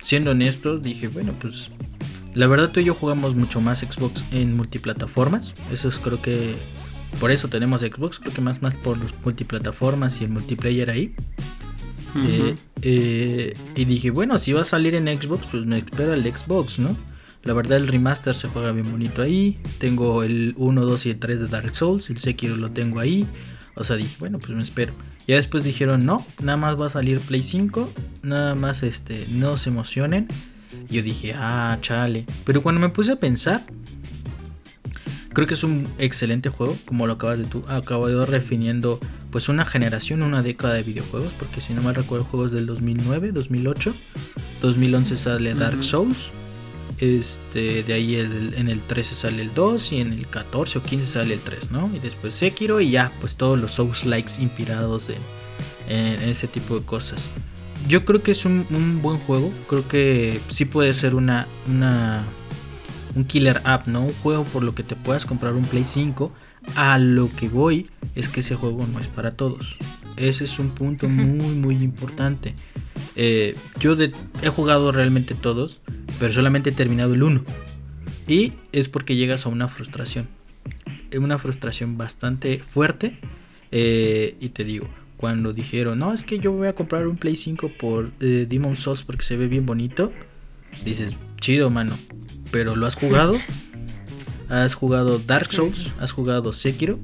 siendo honestos, dije, bueno, pues la verdad tú y yo jugamos mucho más Xbox en multiplataformas. Eso es creo que por eso tenemos Xbox, creo que más más por los multiplataformas y el multiplayer ahí. Eh, eh, y dije, bueno, si va a salir en Xbox, pues me espero el Xbox, ¿no? La verdad el remaster se juega bien bonito ahí. Tengo el 1, 2 y el 3 de Dark Souls. El Sekiro lo tengo ahí. O sea, dije, bueno, pues me espero. Ya después dijeron, no, nada más va a salir Play 5. Nada más, este, no se emocionen. Yo dije, ah, chale. Pero cuando me puse a pensar, creo que es un excelente juego. Como lo acabas de tú, acabo de refiniendo, pues una generación, una década de videojuegos. Porque si no mal recuerdo, juegos del 2009, 2008. 2011 sale Dark. Souls. Este, de ahí el- en el 13 sale el 2 y en el 14 o 15 sale el 3, ¿no? Y después Sekiro y ya, pues todos los Souls likes inspirados en, en ese tipo de cosas. Yo creo que es un, un buen juego, creo que sí puede ser una, una un killer app, ¿no? Un juego por lo que te puedas comprar un Play 5. A lo que voy es que ese juego no es para todos. Ese es un punto muy muy importante. Eh, yo de- he jugado realmente todos, pero solamente he terminado el 1. Y es porque llegas a una frustración. Una frustración bastante fuerte. Eh, y te digo, cuando dijeron, no, es que yo voy a comprar un Play 5 por eh, Demon Souls porque se ve bien bonito. Dices, chido, mano. Pero ¿lo has jugado? *laughs* ¿Has jugado Dark Souls? ¿Has jugado Sekiro?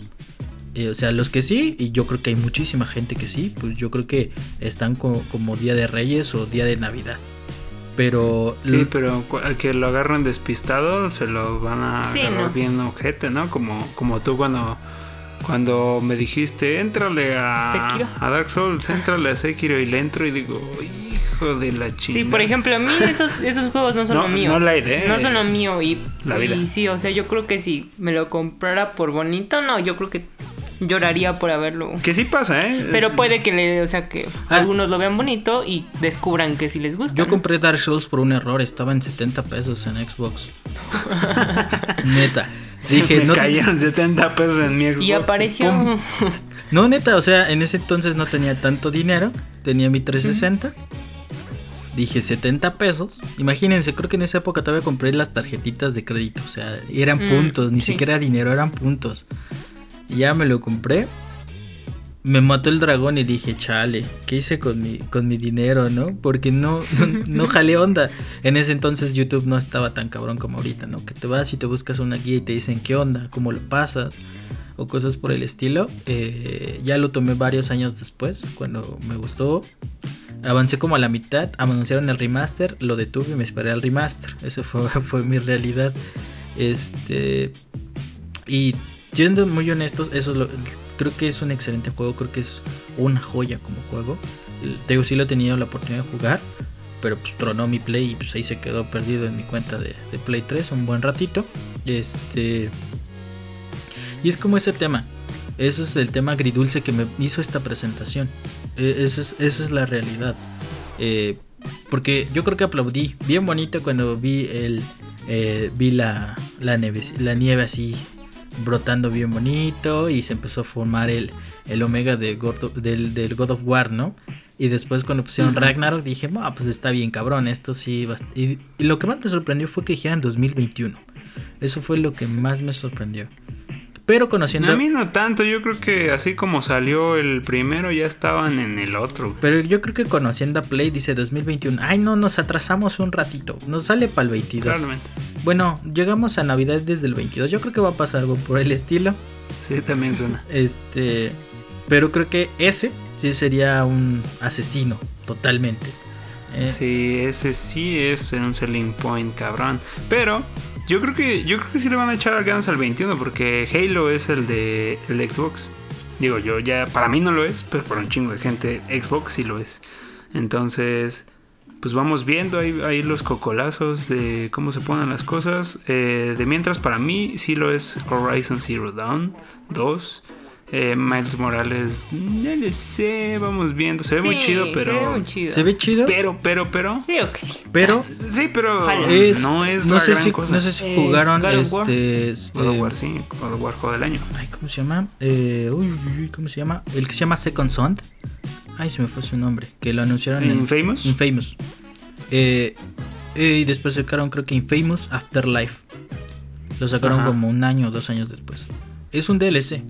Eh, o sea, los que sí, y yo creo que hay muchísima gente que sí, pues yo creo que están co- como Día de Reyes o Día de Navidad. Pero Sí, pero al que lo agarran despistado se lo van a Sí, agarrar no. bien ojete, ¿no? Como, como tú cuando, cuando me dijiste, éntrale a, Sekiro. a Dark Souls, éntrale a Sekiro y le entro y digo, hijo de la chingada. Sí, por ejemplo, a mí esos, esos juegos no son No, lo mío. no la idea, No son lo mío y, La vida. y sí, o sea, yo creo que si me lo comprara por bonito, no, yo creo que lloraría por haberlo. Que sí pasa, ¿eh? Pero puede que le, o sea, que Ah. algunos lo vean bonito y descubran que sí les gusta. yo ¿no? compré Dark Souls por un error, estaba en 70 pesos en Xbox. *laughs* neta. Dije, me no, cayeron 70 pesos en mi Xbox. y apareció. Pum. no, neta, o sea, en ese entonces no tenía tanto dinero, tenía mi 360. Dije 70 pesos. Imagínense, creo que en esa época todavía compré las tarjetitas de crédito. O sea, eran Mm, puntos, ni sí. siquiera dinero, eran puntos. Ya me lo compré. Me mató el dragón y dije, chale, ¿qué hice con mi, con mi dinero, no? Porque no, no, no *laughs* jalé onda. En ese entonces YouTube no estaba tan cabrón como ahorita, ¿no? Que te vas y te buscas una guía y te dicen qué onda, cómo lo pasas o cosas por el estilo. Eh, ya lo tomé varios años después, cuando me gustó. Avancé como a la mitad, anunciaron el remaster, lo detuve y me esperé al remaster. Eso fue, *laughs* fue mi realidad. Este. Y siendo muy honestos, eso es lo, creo que es un excelente juego, creo que es una joya como juego. Te digo, sí lo he tenido la oportunidad de jugar, pero pues tronó mi play y pues ahí se quedó perdido en mi cuenta de, de Play 3 un buen ratito. Este. Y es como ese tema. Ese es el tema agridulce que me hizo esta presentación. Eh, Esa es, esa es la realidad. Eh, porque yo creo que aplaudí bien bonito cuando vi el eh, vi la, la, nieve, la nieve así brotando bien bonito y se empezó a formar el, el omega de God of- del, del God of War, ¿no? Y después cuando pusieron. Ragnarok dije, "Ah, pues está bien cabrón, esto sí va a-". y, y lo que más me sorprendió fue que dijeran 2021. Eso fue lo que más me sorprendió. Pero conociendo A mí no tanto, yo creo que así como salió el primero ya estaban en el otro. Pero yo creo que conociendo a Play dice 2021. Ay, no, nos atrasamos un ratito. Nos sale para el 22. Claramente. Bueno, llegamos a Navidad desde el 22. Yo creo que va a pasar algo por el estilo. Sí, también suena. *laughs* Este, pero creo que ese sí sería un asesino totalmente. Eh, Sí, ese sí es un selling point, cabrón. Pero yo creo que yo creo que sí le van a echar ganas al 21 porque Halo es el de el Xbox. Digo, yo ya para mí no lo es, pero para un chingo de gente Xbox sí lo es. Entonces, pues vamos viendo ahí, ahí los cocolazos de cómo se ponen las cosas. Eh, de mientras para mí sí lo es Horizon Zero Dawn 2. Eh, Miles Morales, no lo sé, vamos viendo. Se ve muy chido, Se ve pero... muy chido. Se ve chido, Pero, pero, pero. Digo que sí. pero Sí, pero es, no es no la sé gran si cosa. no sé si Eh, jugaron God of War. este es, God of eh, War, sí, God of War juego del año. ay, ¿cómo se llama? Eh, uy, uy, uy, ¿cómo se llama? El que se llama Second Son. Ay, se me fue su nombre, que lo anunciaron en Infamous. Infamous. Eh, eh, y después sacaron creo que Infamous Afterlife. Lo sacaron Ajá. como un año o dos años después. Es un DLC.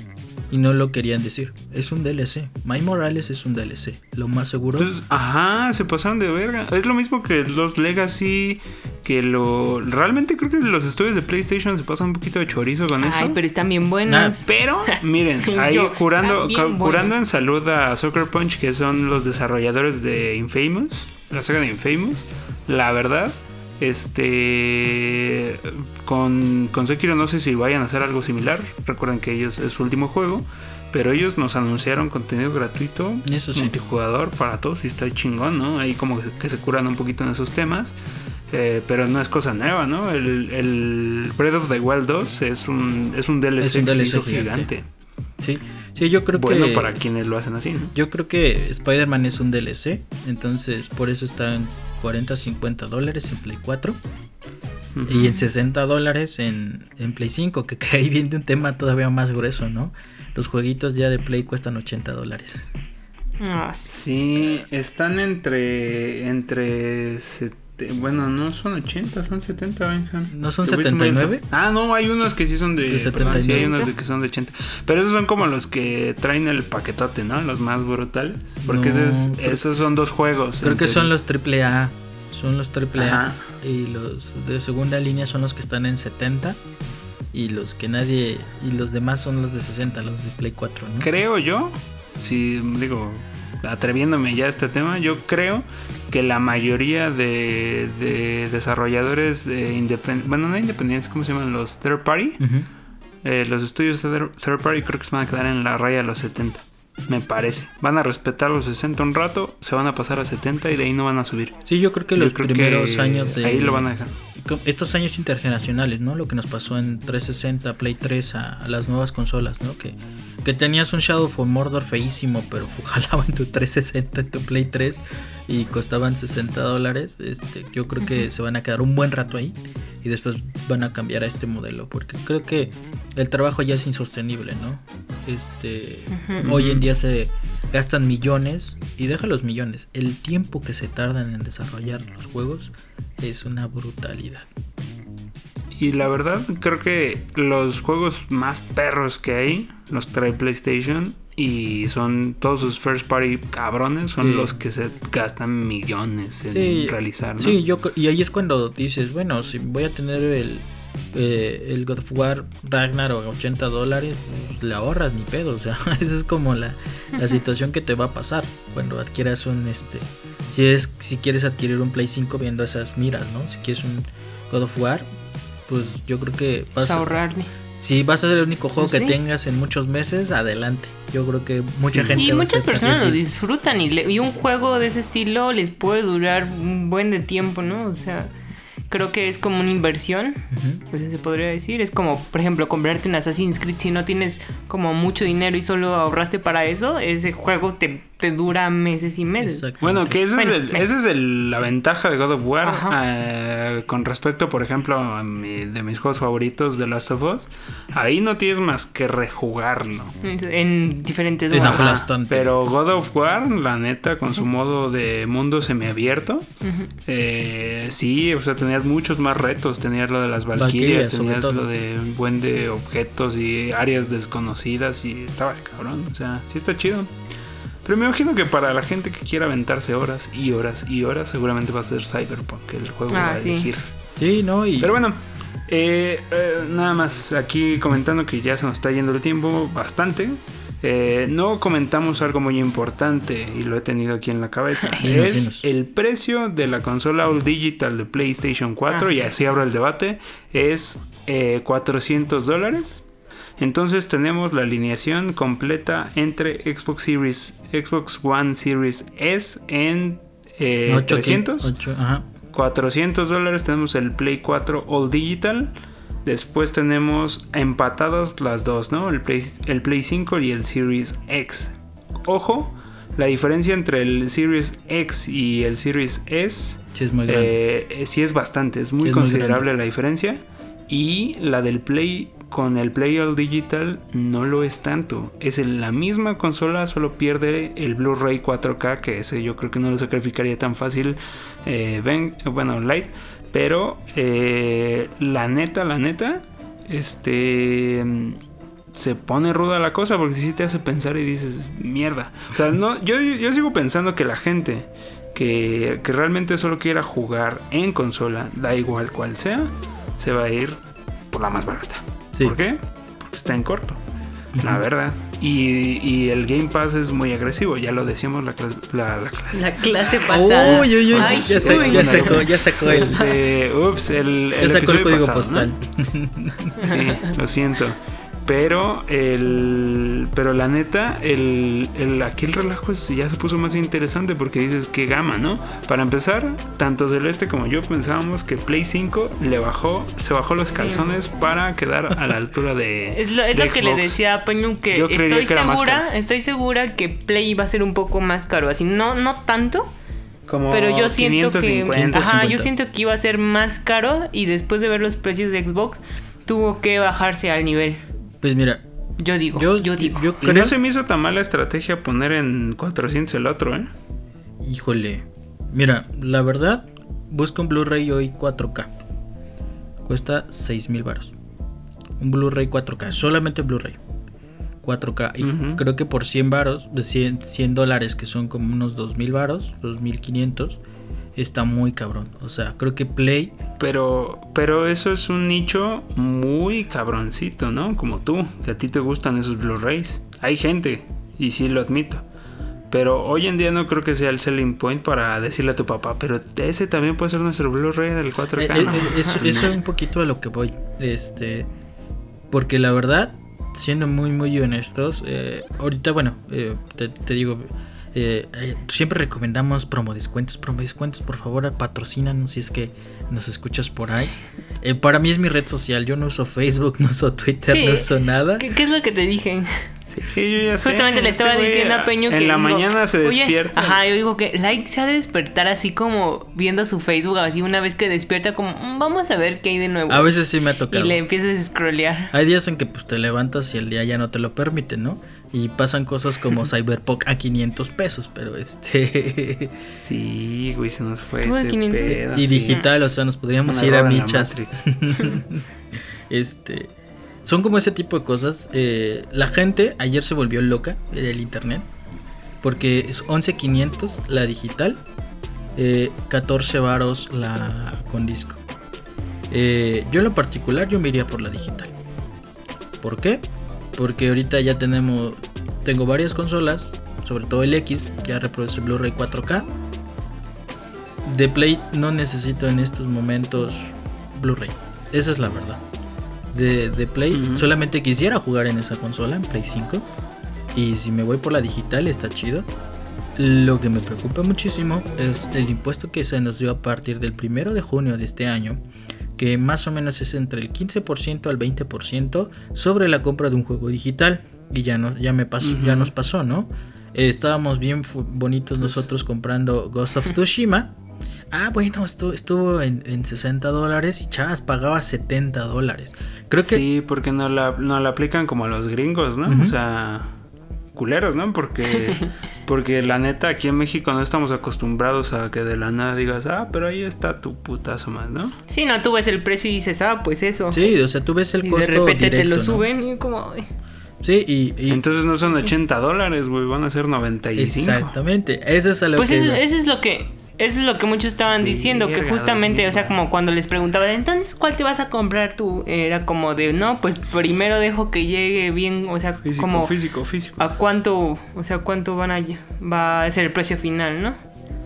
Y no lo querían decir. Es un DLC. My Morales es un DLC. Lo más seguro. Pues, ajá, se pasaron de verga. Es lo mismo que los Legacy, que lo... Realmente creo que los estudios de PlayStation se pasan un poquito de chorizo con eso. Ay, pero están bien buenos. Pero, miren, *laughs* ahí Yo, curando, curando en salud a Soccer Punch, que son los desarrolladores de Infamous, la saga de Infamous, la verdad, este. Con, con Sekiro no sé si vayan a hacer algo similar. Recuerden que ellos es su último juego. Pero ellos nos anunciaron contenido gratuito, multijugador para todos y está chingón, ¿no? Ahí como que, se curan un poquito en esos temas. Eh, pero no es cosa nueva, ¿no? El, el, Breath of the Wild 2 es un, es un DLC, es un DLC gigante. Sí, sí, yo creo bueno, que. Bueno, para quienes lo hacen así, ¿no? Yo creo que Spider-Man es un DLC, entonces por eso están 40 50 dólares en Play 4 uh -huh. y en 60 dólares en, en, Play 5, que, que ahí viene un tema todavía más grueso, ¿no? Los jueguitos ya de Play cuestan 80 dólares. Ah, sí. sí, están entre, entre 70 bueno, no son 80, son 70, Benjam. ¿No son ¿Te fuiste muy 79? alto? Ah, no, hay unos que sí son de. De sí, 79. hay unos de que son de 80. Pero esos son como los que traen el paquetote, ¿no? Los más brutales. Porque No, ese es- creo- esos son dos juegos. Creo que son los AAA, son los AAA Ajá. y los de segunda línea son los que están en 70 y los que nadie y los demás son los de 60, los de Play 4, ¿no? Creo yo, si digo, atreviéndome ya a este tema, yo creo que la mayoría de, de desarrolladores independientes, bueno, no independientes, ¿cómo se llaman? Los third party. Eh, los estudios de third- party creo que se van a quedar en la raya de los 70. Me parece. Van a respetar los 60 un rato, se van a pasar a 70 y de ahí no van a subir. Sí, yo creo que Yo los creo primeros que años de Ahí lo van a dejar. estos años intergeneracionales, ¿no? Lo que nos pasó en 360, Play 3 a, a las nuevas consolas, ¿no? Que, que tenías un Shadow of Mordor feísimo, pero *laughs* jalaba en tu 360, en tu Play 3 y costaban 60 dólares. Este, yo creo que se van a quedar un buen rato ahí y después van a cambiar a este modelo porque creo que el trabajo ya es insostenible, ¿no? Este, hoy en día se gastan millones y deja los millones, el tiempo que se tardan en desarrollar los juegos es una brutalidad. Y la verdad, creo que los juegos más perros que hay los trae PlayStation y son todos sus first party cabrones, son Sí. los que se gastan millones en Sí, realizar, ¿no? Sí, yo, y ahí es cuando dices, bueno, si voy a tener el, eh, el God of War Ragnarok a 80 dólares, pues, le ahorras ni pedo, o sea, *laughs* esa es como la, la situación que te va a pasar cuando adquieras un, este, si es, si quieres adquirir un Play 5 viendo esas miras, ¿no? Si quieres un God of War, pues yo creo que vas a, ahorrarle. si vas a ser el único juego Pues que sí. tengas en muchos meses, adelante. Yo creo que mucha Sí. gente Y muchas personas lo disfrutan y, le- y un juego de ese estilo les puede durar un buen de tiempo, ¿no? O sea, creo que es como una inversión, Ujú. pues se podría decir. Es como, por ejemplo, comprarte un Assassin's Creed si no tienes como mucho dinero y solo ahorraste para eso, ese juego te, te dura meses y meses. Bueno, que esa Bueno, es, el- esa es el- la ventaja de God of War eh, con respecto, por ejemplo, a mi- de mis juegos favoritos de Last of Us. Ahí no tienes más que rejugarlo. En diferentes En aplastante. pero God of War, la neta, con su modo de mundo semiabierto, eh, sí, o sea, tenías muchos más retos. Tenías lo de las sobre tenías lo de un buen de objetos y áreas desconocidas y estaba de cabrón. O sea, sí está chido. Pero me imagino que para la gente que quiera aventarse horas y horas y horas, seguramente va a ser Cyberpunk el juego Ah, a sí. elegir. Sí, ¿no? Y... Pero bueno, eh, eh, nada más aquí comentando que ya se nos está yendo el tiempo bastante. Eh, no comentamos algo muy importante y lo he tenido aquí en la cabeza. *laughs* Dinos, es dinos. el precio de la consola All Digital de PlayStation 4 Ah. y así abro el debate. Es eh, 400 dólares. Entonces tenemos la alineación completa entre Xbox Series, Xbox One Series S en eh, Ocho, 300. ocho, ajá. 400 dólares tenemos el Play 4 All Digital. Después tenemos empatadas las dos, ¿no? El Play, el Play 5 y el Series X. Ojo, la diferencia entre el Series X y el Series S Sí, es muy eh, sí es bastante, es muy Sí, es muy considerable la diferencia. Y la del Play con el Play All Digital no lo es tanto. Es en la misma consola, solo pierde el Blu-ray 4K, que ese yo creo que no lo sacrificaría tan fácil. eh, bueno, Light. Pero eh, la neta, la neta, este se pone ruda la cosa porque sí te hace pensar y dices, mierda. O sea, no, yo, yo sigo pensando que la gente que, que realmente solo quiera jugar en consola, da igual cual sea, se va a ir por la más barata. Sí. ¿Por qué? Porque está en corto. La verdad. Y, y el Game Pass es muy agresivo, ya lo decíamos la, clas- la, la clase. La clase pasada. Uy, uy, uy, Ay, ya, sa- uy. ya sacó, ya sacó el, Este, ups, el, ya el sacó el episodio código pasado, ¿no? postal. Sí, lo siento. Pero el. Pero la neta, el, el aquí el relajo es- ya se puso más interesante porque dices que gama, ¿no? Para empezar, tanto Celeste como yo pensábamos que Play 5 le bajó, se bajó los calzones para quedar a la altura de. *laughs* Es lo, es de lo que le decía a Peñu que Yo estoy que segura, estoy segura que Play iba a ser un poco más caro, así no no tanto, Como pero yo siento 550. que ajá, yo 550. siento que iba a ser más caro y después de ver los precios de Xbox tuvo que bajarse al nivel. Pues mira, Yo digo, yo, yo, digo. yo creo... no se me hizo tan mala estrategia poner en 400 el otro, ¿eh? Híjole. Mira, la verdad, busca un Blu-ray hoy 4K. Cuesta 6 mil baros. Un Blu-ray 4K, solamente Blu-ray. 4K. Y creo que por 100 varos, de 100, 100 dólares, que son como unos 2 mil varos, 2500, está muy cabrón. O sea, creo que Play Pero, pero eso es un nicho muy cabroncito, ¿no? Como tú, que a ti te gustan esos Blu-rays. Hay gente, y sí lo admito. Pero hoy en día no creo que sea el selling point para decirle a tu papá, pero ese también puede ser nuestro Blu-ray del 4K. Eh, eh, *laughs* ¿no? eh, eso, es un poquito a lo que voy. Este. Porque la verdad, siendo muy, muy honestos, eh, ahorita, bueno, eh, te, te digo, eh, eh, siempre recomendamos promo descuentos, promo descuentos, por favor, patrocínanos si es que nos escuchas por ahí. Eh, para mí es mi red social, yo no uso Facebook, no uso Twitter, Sí. no uso nada. ¿Qué, qué es lo que te dije? Sí, yo ya sé, Justamente le este estaba diciendo a Peño que. En la digo, mañana se despierta. Ajá, yo digo que like se ha de despertar así como viendo su Facebook, así una vez que despierta, como "Mm, vamos a ver qué hay de nuevo. A veces sí me ha y tocado. le empiezas a scrollear. Hay días en que pues te levantas y el día ya no te lo permite, ¿no? Y pasan cosas como *laughs* Cyberpunk a 500 pesos, pero este... *laughs* Sí, güey, se nos fue ese en 500. pedo, y sí. digital, o sea, nos podríamos ir a michas. *laughs* Este... Son como ese tipo de cosas. eh, la gente ayer se volvió loca del internet. Porque es 11.500 la digital. eh, 14 varos la con disco. Eh, yo en lo particular yo me iría por la digital. ¿Por qué? Porque ahorita ya tenemos... Tengo varias consolas. Sobre todo el X. Ya reproduce Blu-ray 4K. De Play no necesito en estos momentos Blu-ray. Esa es la verdad. De, de Play solamente quisiera jugar en esa consola, en Play 5. Y si me voy por la digital está chido. Lo que me preocupa muchísimo es el impuesto que se nos dio a partir del primero de junio de este año. Que más o menos es entre el 15% al 20% sobre la compra de un juego digital. Y ya, no, ya, me pasó, ya nos pasó, ¿no? Eh, estábamos bien bonitos nosotros comprando Ghost of Tsushima. *laughs* Ah, bueno, estuvo, estuvo en, en 60 dólares y chavas pagaba 70 dólares. Creo que Sí, porque no la, no la aplican como a los gringos, ¿no? O sea, culeros, ¿no? Porque, *laughs* porque la neta aquí en México no estamos acostumbrados a que de la nada digas, ah, pero ahí está tu putazo más, ¿no? Sí, no, tú ves el precio y dices, ah, pues eso. Sí, o sea, tú ves el y costo de repente te lo ¿no? suben y como... ay. Sí, y, y- Entonces no son 80 dólares, güey, van a ser 95. exactamente, eso es a lo Pues que eso, eso es lo que... Eso es lo que muchos estaban diciendo, que justamente, 2000, o sea, como cuando les preguntaba, entonces, ¿cuál te vas a comprar tú? Era como de, no, pues primero dejo que llegue bien, o sea, Físico, como físico, físico. a cuánto, o sea, cuánto van a, va a ser el precio final, ¿no?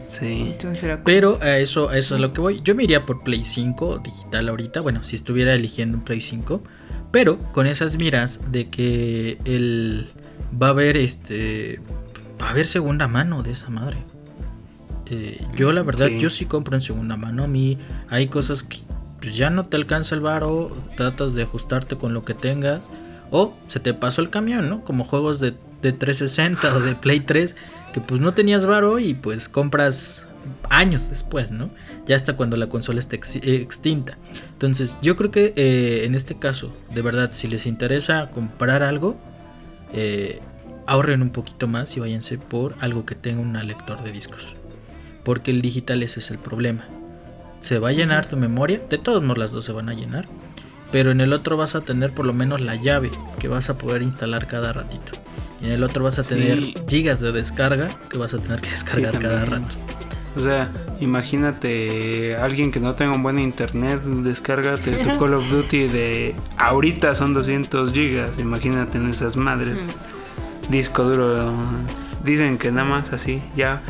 Sí. Entonces era como- Pero a eso, a eso es lo que voy. Yo me iría por Play 5 digital ahorita. Bueno, si estuviera eligiendo un Play 5. Pero con esas miras de que el va a haber este. Va a haber segunda mano de esa madre. Eh, yo la verdad, Sí. yo sí compro en segunda mano. A mí hay cosas que pues, ya no te alcanza el varo. Tratas de ajustarte con lo que tengas. O se te pasó el camión, ¿no? Como juegos de, de 360 o *laughs* de Play 3. Que pues no tenías varo y pues compras años después, ¿no? Ya hasta cuando la consola esté ex- eh, extinta. Entonces, yo creo que eh, en este caso, de verdad, si les interesa comprar algo, eh, ahorren un poquito más y váyanse por algo que tenga un lector de discos. Porque el digital ese es el problema. Se va a llenar tu memoria, de todos modos las dos se van a llenar. Pero en el otro vas a tener por lo menos la llave que vas a poder instalar cada ratito. Y en el otro vas a Sí. tener gigas de descarga que vas a tener que descargar Sí, cada rato. O sea, imagínate alguien que no tenga un buen internet, descárgate tu Call of Duty de ahorita son 200 gigas, imagínate en esas madres. Disco duro. Dicen que nada más así, ya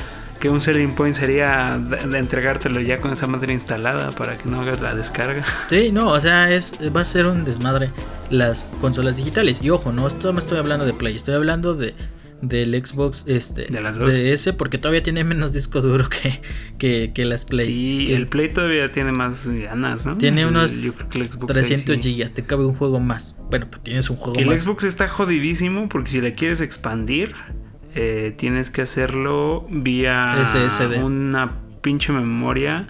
que un selling point sería de- entregártelo ya con esa madre instalada para que no hagas la descarga. Sí, no, o sea, es, va a ser un desmadre. las consolas digitales. Y ojo, no esto me estoy hablando de Play, estoy hablando de del Xbox este De las dos. ese porque todavía tiene menos *laughs* disco duro que, que, que las Play. Sí, Que el Play todavía tiene más ganas, ¿no? tiene El- unos yo creo que el Xbox 300 ahí sí. gigas, te cabe un juego más. Bueno, pues tienes un juego El más. Xbox está jodidísimo porque si le quieres expandir, eh, tienes que hacerlo vía SSD. una pinche memoria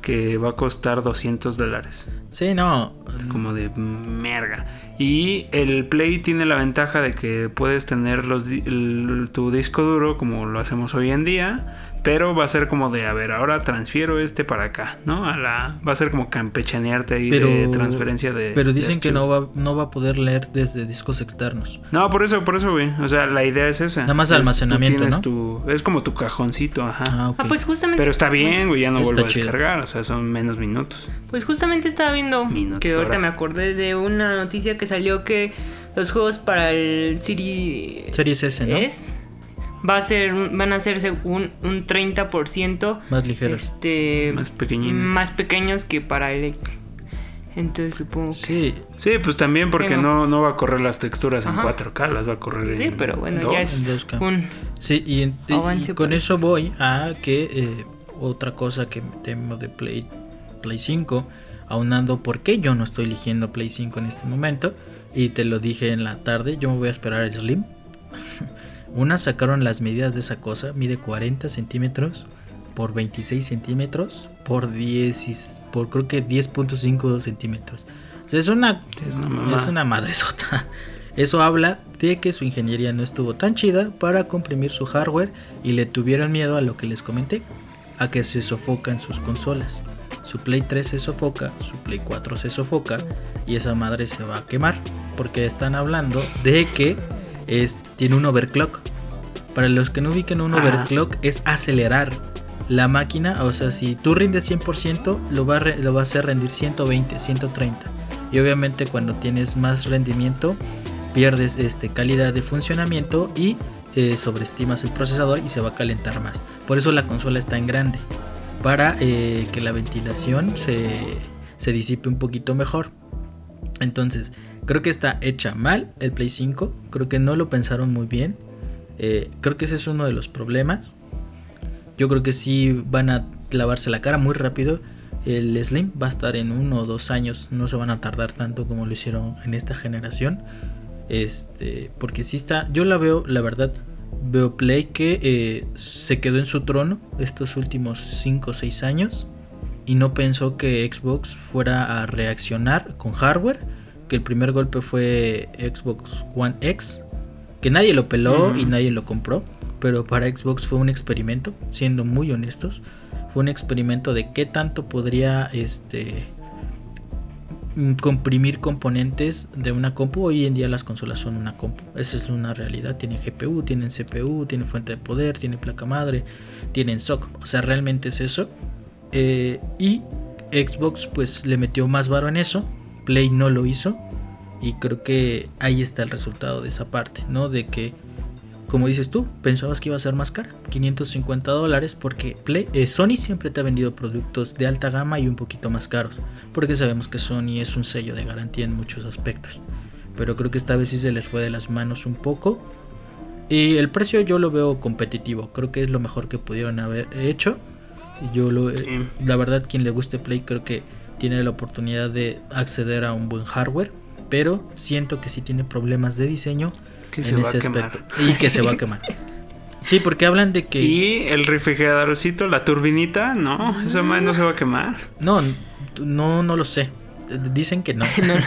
que va a costar 200 dólares. Sí, no. Es como de merga. Y el Play tiene la ventaja de que puedes tener los, el- tu disco duro como lo hacemos hoy en día. Pero va a ser como de, a ver, ahora transfiero este para acá, ¿no? A la, va a ser como campechanearte ahí Pero, de transferencia de. pero de dicen que no va, no va a poder leer desde discos externos. No, por eso, por eso, güey. O sea, la idea es esa. Nada más Es- tú almacenamiento, tienes ¿no? tu- es como tu cajoncito, ajá. Ah. Ah, pues justamente. Pero está bien, güey, ya no vuelvo a chido. descargar. O sea, son menos minutos. Pues justamente estaba viendo Minutos, que ahorita horas. me acordé de una noticia que salió que los juegos para el Siri Series S, ¿no? S va a ser un- van a hacerse un, un 30% Más ligeras. este Más pequeñines. más pequeños que para el X. Entonces supongo que Sí, Sí, pues también porque Tengo. no, no va a correr las texturas en Ajá. 4K, las va a correr en sí, pero bueno, dos. ya es en 2K. un Sí, y, en- y- con eso. voy a que eh, otra cosa que temo de Play, Play 5, aunando por qué yo no estoy eligiendo Play 5 en este momento, y te lo dije en la tarde, yo me voy a esperar el Slim. *laughs* Una sacaron las medidas de esa cosa, mide 40 centímetros por 26 centímetros por 10, y- por creo que 10.5 centímetros. O sea, es una Es una es una madresota. *laughs* Eso habla de que su ingeniería no estuvo tan chida para comprimir su hardware y le tuvieron miedo a lo que les comenté, a que se sofocan sus consolas. Su Play 3 se sofoca, su Play 4 se sofoca y esa madre se va a quemar porque están hablando de que es, tiene un overclock. Para los que no ubiquen un Ajá. overclock es acelerar la máquina, o sea, si tú rindes 100%, lo va, a lo va a hacer rendir 120, 130. Y obviamente cuando tienes más rendimiento, pierdes este, calidad de funcionamiento y eh, sobreestimas el procesador y se va a calentar más. Por eso la consola está en grande, para eh, que la ventilación se, se disipe un poquito mejor. Entonces, creo que está hecha mal el Play 5, creo que no lo pensaron muy bien. Eh, creo que ese es uno de los problemas. Yo creo que sí van a lavarse la cara muy rápido. El Slim va a estar en uno o dos años. No se van a tardar tanto como lo hicieron en esta generación. Este, porque sí está. Yo la veo, la verdad, veo Play que eh, se quedó en su trono estos últimos 5 o 6 años. Y no pensó que Xbox fuera a reaccionar con hardware. Que el primer golpe fue Xbox One X. Que nadie lo peló y nadie lo compró. Pero para Xbox fue un experimento, siendo muy honestos. Fue un experimento de qué tanto podría este mm, comprimir componentes de una compu. Hoy en día las consolas son una compu. Esa es una realidad. Tienen GPU, tienen CPU, tienen fuente de poder, tienen placa madre, tienen SOC. O sea, realmente es eso. Eh, y Xbox pues le metió más varo en eso. Play no lo hizo. Y creo que ahí está el resultado de esa parte, ¿no? De que, como dices tú, pensabas que iba a ser más cara. 550 dólares porque Play, eh, Sony siempre te ha vendido productos de alta gama y un poquito más caros. Porque sabemos que Sony es un sello de garantía en muchos aspectos. Pero creo que esta vez sí se les fue de las manos un poco. Y el precio yo lo veo competitivo. Creo que es lo mejor que pudieron haber hecho. Yo lo, Sí. la verdad, quien le guste Play creo que tiene la oportunidad de acceder a un buen hardware. Pero siento que sí tiene problemas de diseño Que en se ese aspecto. Y que se va a quemar. *laughs* Sí, porque hablan de que... Y el refrigeradorcito, la turbinita, no, esa madre no se va a quemar. No, no, no lo sé. Dicen que *laughs* no.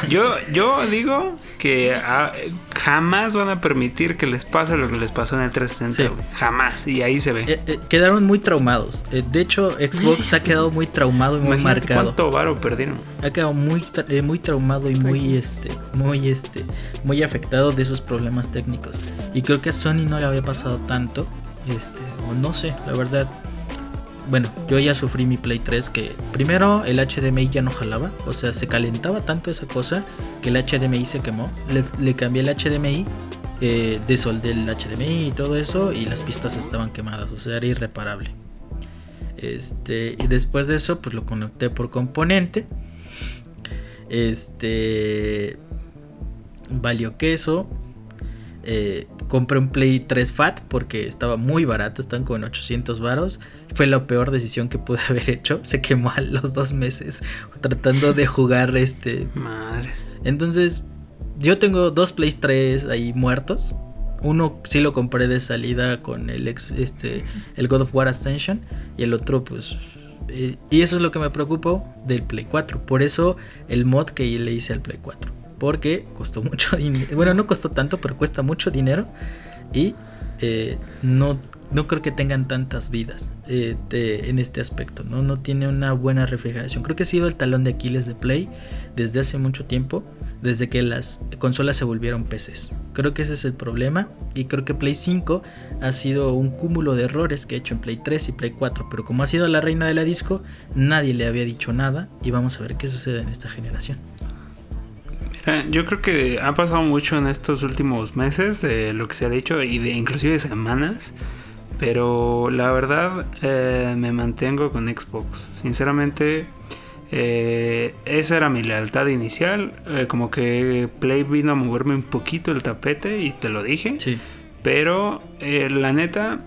Yo, yo digo que ah, jamás van a permitir que les pase lo que les pasó en el 360. Sí. güey. Jamás. Y ahí se ve. Eh, eh, quedaron muy traumados. Eh, de hecho, Xbox *laughs* ha quedado muy traumado y muy Imagínate marcado. cuánto varo perdieron. Ha quedado muy, eh, muy traumado y muy este, muy este, muy afectado de esos problemas técnicos. Y creo que a Sony no le había pasado tanto, este, o no sé, la verdad. Bueno, yo ya sufrí mi Play 3 que primero el HDMI ya no jalaba, o sea, se calentaba tanto esa cosa que el HDMI se quemó. Le, cambié el HDMI, eh, desoldé el HDMI y todo eso y las pistas estaban quemadas, o sea, era irreparable. Este, y después de eso, pues lo conecté por componente. Este. valió queso. Eh, compré un Play 3 Fat porque estaba muy barato, están con 800 varos. Fue la peor decisión que pude *laughs* haber hecho. Se quemó a los dos meses tratando de jugar este. Madres. Entonces, yo tengo dos Play 3 ahí muertos. Uno sí lo compré de salida con el ex, este, el God of War Ascension. Y el otro, pues. eh, y eso es lo que me preocupó del Play 4. Por eso el mod que le hice al Play 4. Porque costó mucho *laughs* dinero. Bueno, no costó tanto, pero cuesta mucho dinero. Y eh, no, no creo que tengan tantas vidas eh, en este aspecto. ¿no? no tiene una buena refrigeración. Creo que ha sido el talón de Aquiles de Play desde hace mucho tiempo. Desde que las consolas se volvieron PCs. Creo que ese es el problema. Y creo que Play 5 ha sido un cúmulo de errores que he hecho en Play 3 y Play 4. Pero como ha sido la reina de la disco, nadie le había dicho nada. Y vamos a ver qué sucede en esta generación. Mira, yo creo que ha pasado mucho en estos últimos meses de lo que se ha dicho y de inclusive semanas. Pero la verdad eh, me mantengo con Xbox. Sinceramente, eh, esa era mi lealtad inicial. Eh, como que Play vino a moverme un poquito el tapete y te lo dije. Sí. Pero la neta,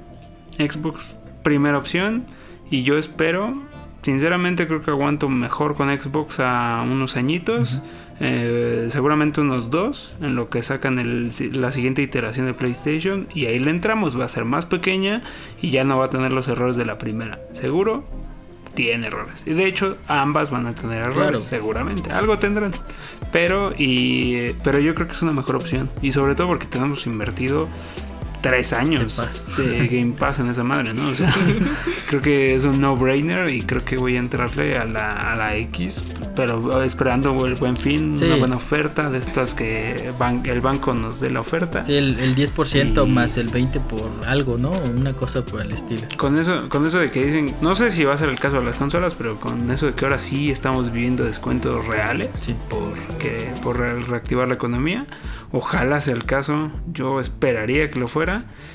Xbox primera opción. Y yo espero, sinceramente creo que aguanto mejor con Xbox a unos añitos. Eh, seguramente unos dos en lo que sacan el- la siguiente iteración de PlayStation. Y ahí le entramos, va a ser más pequeña y ya no va a tener los errores de la primera. Seguro tiene errores. Y de hecho ambas van a tener errores, Claro. seguramente. Algo tendrán. Pero, y, pero yo creo que es una mejor opción. Y sobre todo porque tenemos invertido tres años de *laughs* Game Pass en esa madre, ¿no? O sea, *laughs* creo que es un no-brainer y creo que voy a entrarle a la, a la X, pero esperando el buen fin, Sí. una buena oferta de estas que ban- el banco nos dé la oferta. Sí, el, el 10% Y- más el 20% por algo, ¿no? Una cosa por el estilo. Con eso, con eso de que dicen, no sé si va a ser el caso de las consolas, pero con eso de que ahora sí estamos viviendo descuentos reales Sí. porque, por re- reactivar la economía, ojalá sea el caso, yo esperaría que lo fuera,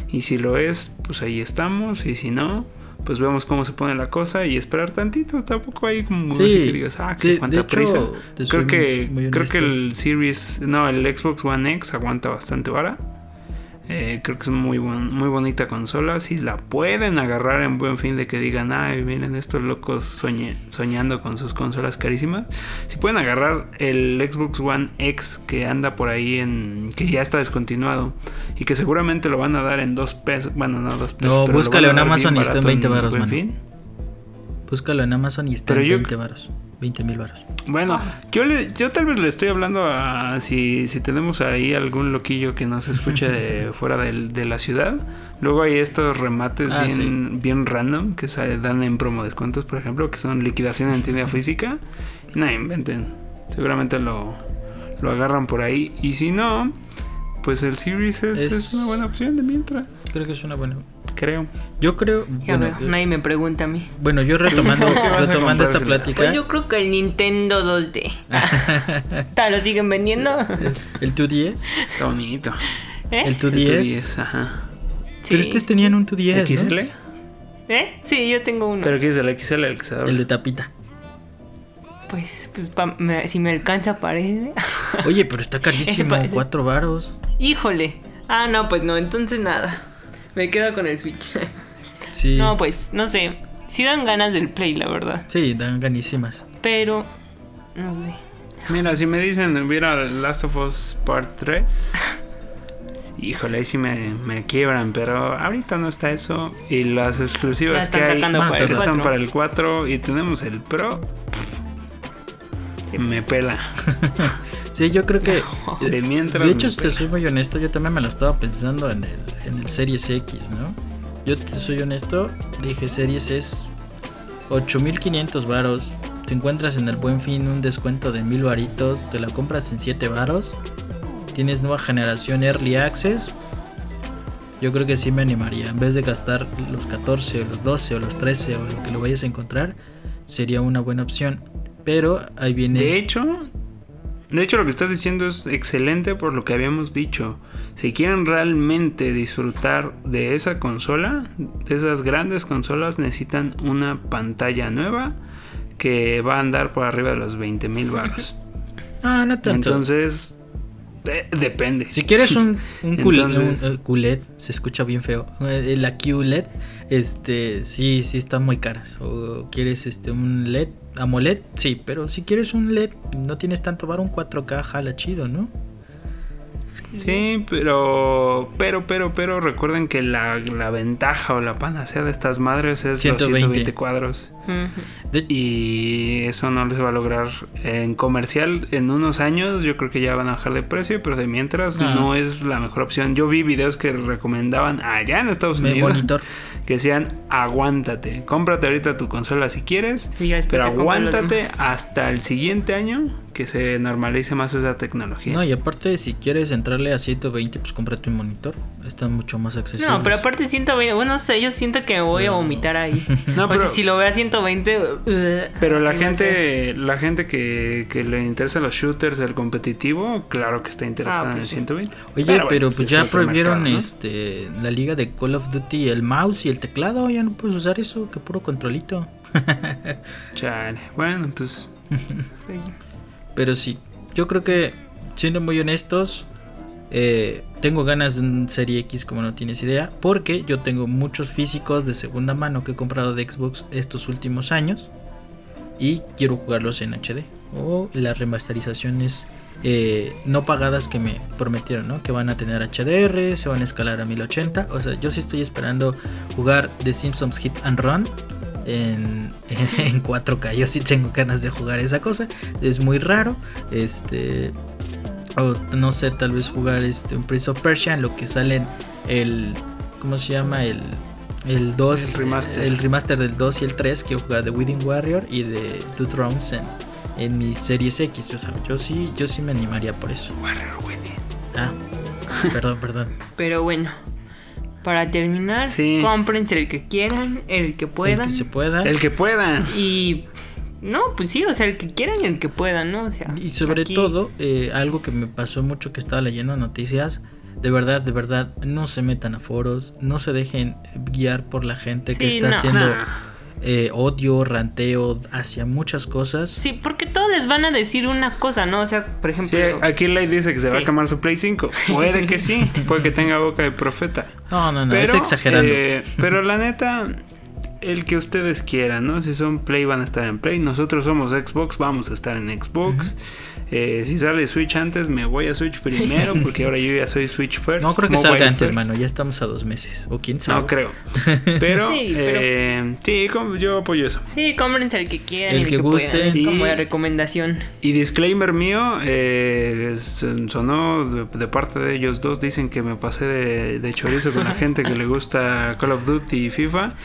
y si lo es, pues ahí estamos, y si no, pues vemos cómo se pone la cosa y esperar tantito, tampoco hay como Sí, así que digas, ah, que sí, de cuánta hecho, prisa. Creo que, creo que el Series, no, el Xbox One X aguanta bastante vara. Eh, creo que es muy, buen- muy bonita consola. Si la pueden agarrar en buen fin de que digan, ay, miren estos locos soñe- soñando con sus consolas carísimas. Si pueden agarrar el Xbox One X que anda por ahí en. que ya está descontinuado y que seguramente lo van a dar en dos pesos. Bueno, no dos pesos. No, búscalo en Amazon y está en barato 20 varos, Buen mano. Fin. Búscalo en Amazon y está Pero en yo- 20 varos. 20 mil varos. Bueno, yo, le, yo tal vez le estoy hablando a si, si tenemos ahí algún loquillo que nos escuche de *laughs* fuera del- de, la ciudad. Luego hay estos remates Ah, bien, bien random que se dan en promo descuentos, por ejemplo, que son liquidación en tienda *laughs* física. Y no inventen. Seguramente lo, lo agarran por ahí. Y si no, pues el Series es, Es- es una buena opción de mientras, Creo que es una buena. Creo. Yo creo. Ya Bueno, veo, nadie me pregunta a mí. bueno, yo retomando, *laughs* ¿Qué vas a retomando esta plática. Pues yo creo que el Nintendo 2D. *laughs* ¿Ta lo siguen vendiendo? El 2DS. Está bonito. ¿Eh? El El 2DS. 2DS, ajá. Sí. Pero ustedes tenían un 2DS. ¿no? ¿XL? ¿Eh? Sí, yo tengo uno. ¿Pero qué es el XL el que se abre? El de tapita. Pues, pues pa- me- si me alcanza, parece. Oye, pero está *laughs* carísimo. 4 varos. Híjole. Ah, no, pues no, entonces nada. Me quedo con el Switch. *laughs* Sí. No, pues, no sé. Sí dan ganas del Play, la verdad. Sí, dan ganísimas. Pero, no sé. Mira, si me dicen hubiera Last of Us Part 3, *laughs* híjole, ahí sí me, me quiebran, pero ahorita no está eso. Y las exclusivas están que hay para el están 4. para el 4 y tenemos el Pro. Me pela. *laughs* Sí, yo creo que. *laughs* De mientras. De hecho, te soy muy honesto, yo también me la estaba pensando en el, en el Series X, ¿no? Yo te soy honesto, dije Series es 8500 varos. Te encuentras en el buen fin un descuento de 1000 varitos, te la compras en 7 varos. Tienes nueva generación Early Access. Yo creo que sí me animaría. En vez de gastar los 14 o los 12 o los 13 o lo que lo vayas a encontrar, sería una buena opción. Pero ahí viene. De hecho, de hecho lo que estás diciendo es excelente por lo que habíamos dicho. Si quieren realmente disfrutar de esa consola, de esas grandes consolas, necesitan una pantalla nueva que va a andar por arriba de los 20 mil baros. Ah, no tanto. Entonces, Eh, depende. Si quieres un, un, *laughs* cul- Entonces- un, eh, se escucha bien feo. eh, La QLED, este, sí, sí están muy caras. O quieres este un LED, AMOLED, sí, pero si quieres un LED, no tienes tanto bar, un 4K jala chido, ¿no? Sí, pero, pero, pero, pero recuerden que la, la ventaja o la panacea de estas madres es 120. los 120 cuadros. Y eso no les va a lograr en comercial. En unos años yo creo que ya van a bajar de precio, pero de mientras Ah. no es la mejor opción. Yo vi videos que recomendaban allá en Estados Unidos monitor. *laughs* que decían aguántate, cómprate ahorita tu consola si quieres, pero aguántate hasta el siguiente año que se normalice más esa tecnología. No, y aparte, si quieres entrarle a 120, pues cómprate un monitor. Están mucho más accesibles. No, pero aparte 120, bueno, no sé, yo siento que me voy a vomitar ahí. *laughs* No, o pero- sea, si lo veo a 120... uh, Pero la no sé. gente, la gente que, que le interesa los shooters, el competitivo, claro que está interesada Ah, en pues el sí. 120. Oye, pero, bueno, pues es ya prohibieron mercado, ¿no? este la liga de Call of Duty el mouse y el teclado, ya no puedes usar eso, que puro controlito. *laughs* Chale. Bueno, pues *laughs* Pero sí, yo creo que, siendo muy honestos, eh, tengo ganas de un Serie X como no tienes idea, porque yo tengo muchos físicos de segunda mano que he comprado de Xbox estos últimos años y quiero jugarlos en HD o las remasterizaciones eh, no pagadas que me prometieron, ¿no? Que van a tener HDR, se van a escalar a 1080, o sea, yo sí estoy esperando jugar The Simpsons Hit and Run. En, *laughs* en 4K, yo sí tengo ganas de jugar esa cosa. Es muy raro. Este. O no sé, tal vez jugar este un Prince of Persia en lo que salen el. ¿Cómo se llama? El. El 2. El remaster. el remaster del 2 y el 3. Quiero jugar de Wedding Warrior y de Two Thrones en, en mi Series X. Yo, yo sí, yo sí me animaría por eso. Warrior Winnie. Ah, perdón, perdón. Pero bueno, para terminar, Sí. cómprense el que quieran, el que El puedan. que se pueda. El que pueda. Y no, pues sí, o sea, el que quieran y el que puedan, ¿no? O sea, Y sobre aquí- todo, eh, algo que me pasó mucho que estaba leyendo noticias. De verdad, de verdad, no se metan a foros, no se dejen guiar por la gente que está no. haciendo Nah. Eh, odio, ranteo hacia muchas cosas. Sí, porque todos les van a decir una cosa, ¿no? O sea, por Sí, ejemplo. aquí Light dice que se va a Sí. quemar su Play 5. Puede que sí, *laughs* puede que tenga boca de profeta. No, no, no, pero, es exagerando. eh, *laughs* pero la neta, el que ustedes quieran, ¿no? Si son Play van a estar en Play. Nosotros somos Xbox, vamos a estar en Xbox. Eh, si sale Switch antes, me voy a Switch primero *laughs* porque ahora yo ya soy Switch First. no creo que salga antes, first. mano. Ya estamos a dos meses. O quién sabe. No creo. *laughs* Pero, Sí, pero- eh, sí, yo apoyo eso. Sí, cómprense el que quieran El que que, guste. Es Y- como la recomendación. Y disclaimer mío, eh, son- sonó de, de parte de ellos dos, dicen que me pasé de, de chorizo con la *laughs* gente que le gusta Call of Duty y FIFA.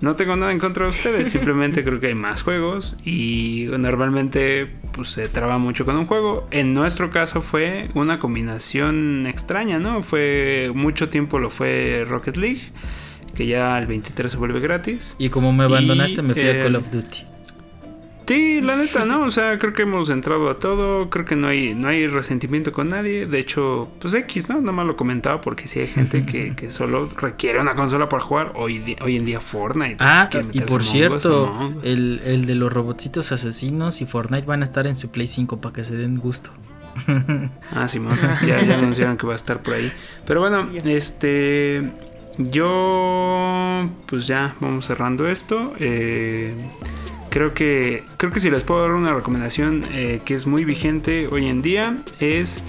No tengo nada en contra de ustedes, *laughs* simplemente creo que hay más juegos y normalmente pues, se traba mucho con un juego. En nuestro caso fue una combinación extraña, ¿no? Fue mucho tiempo lo fue Rocket League, que ya el 23 se vuelve gratis. Y como me abandonaste, Y, me fui a Call of Duty. Sí, la neta, ¿no? O sea, creo que hemos entrado a todo, creo que no hay, no hay resentimiento con nadie. De hecho, pues X, ¿no? Nada más lo comentaba porque sí hay gente que, que solo requiere una consola para jugar hoy, hoy en día Fortnite. Ah, y por cierto, el, el de los robotcitos asesinos y Fortnite van a estar en su Play 5 para que se den gusto. *laughs* Ah, Simón, ya, ya anunciaron que va a estar por ahí. Pero bueno, este. Yo. Pues ya, vamos cerrando esto. Eh, creo que. Creo que si les puedo dar una recomendación eh, que es muy vigente hoy en día. Es.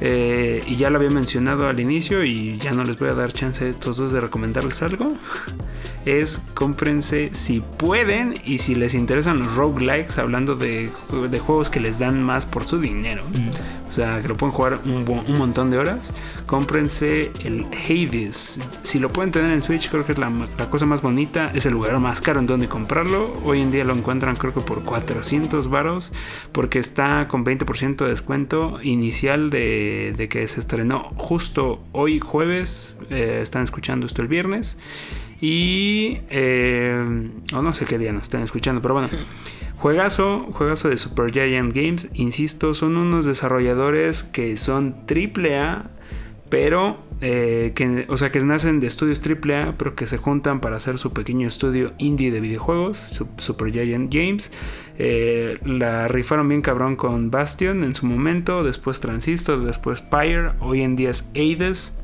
eh, y ya lo había mencionado al inicio. Y ya no les voy a dar chance a estos dos de recomendarles algo. *laughs* Es cómprense si pueden. Y si les interesan los roguelikes. Hablando de, de juegos que les dan más por su dinero. O sea, que lo pueden jugar un, un montón de horas. Cómprense el Hades. Si lo pueden tener en Switch, creo que es la, la cosa más bonita. Es el lugar más caro en donde comprarlo. Hoy en día lo encuentran creo que por 400 varos. Porque está con 20% de descuento inicial de, de que se estrenó justo hoy jueves. Eh, están escuchando esto el viernes. Y... eh, o no sé qué día nos están escuchando, pero bueno. Juegazo, juegazo de Super Giant Games, insisto, son unos desarrolladores que son triple A, pero eh, que, o sea, que nacen de estudios AAA, pero que se juntan para hacer su pequeño estudio indie de videojuegos, Super Giant Games. Eh, la rifaron bien cabrón con Bastion en su momento, después Transistor, después Pyre, hoy en día es Aides.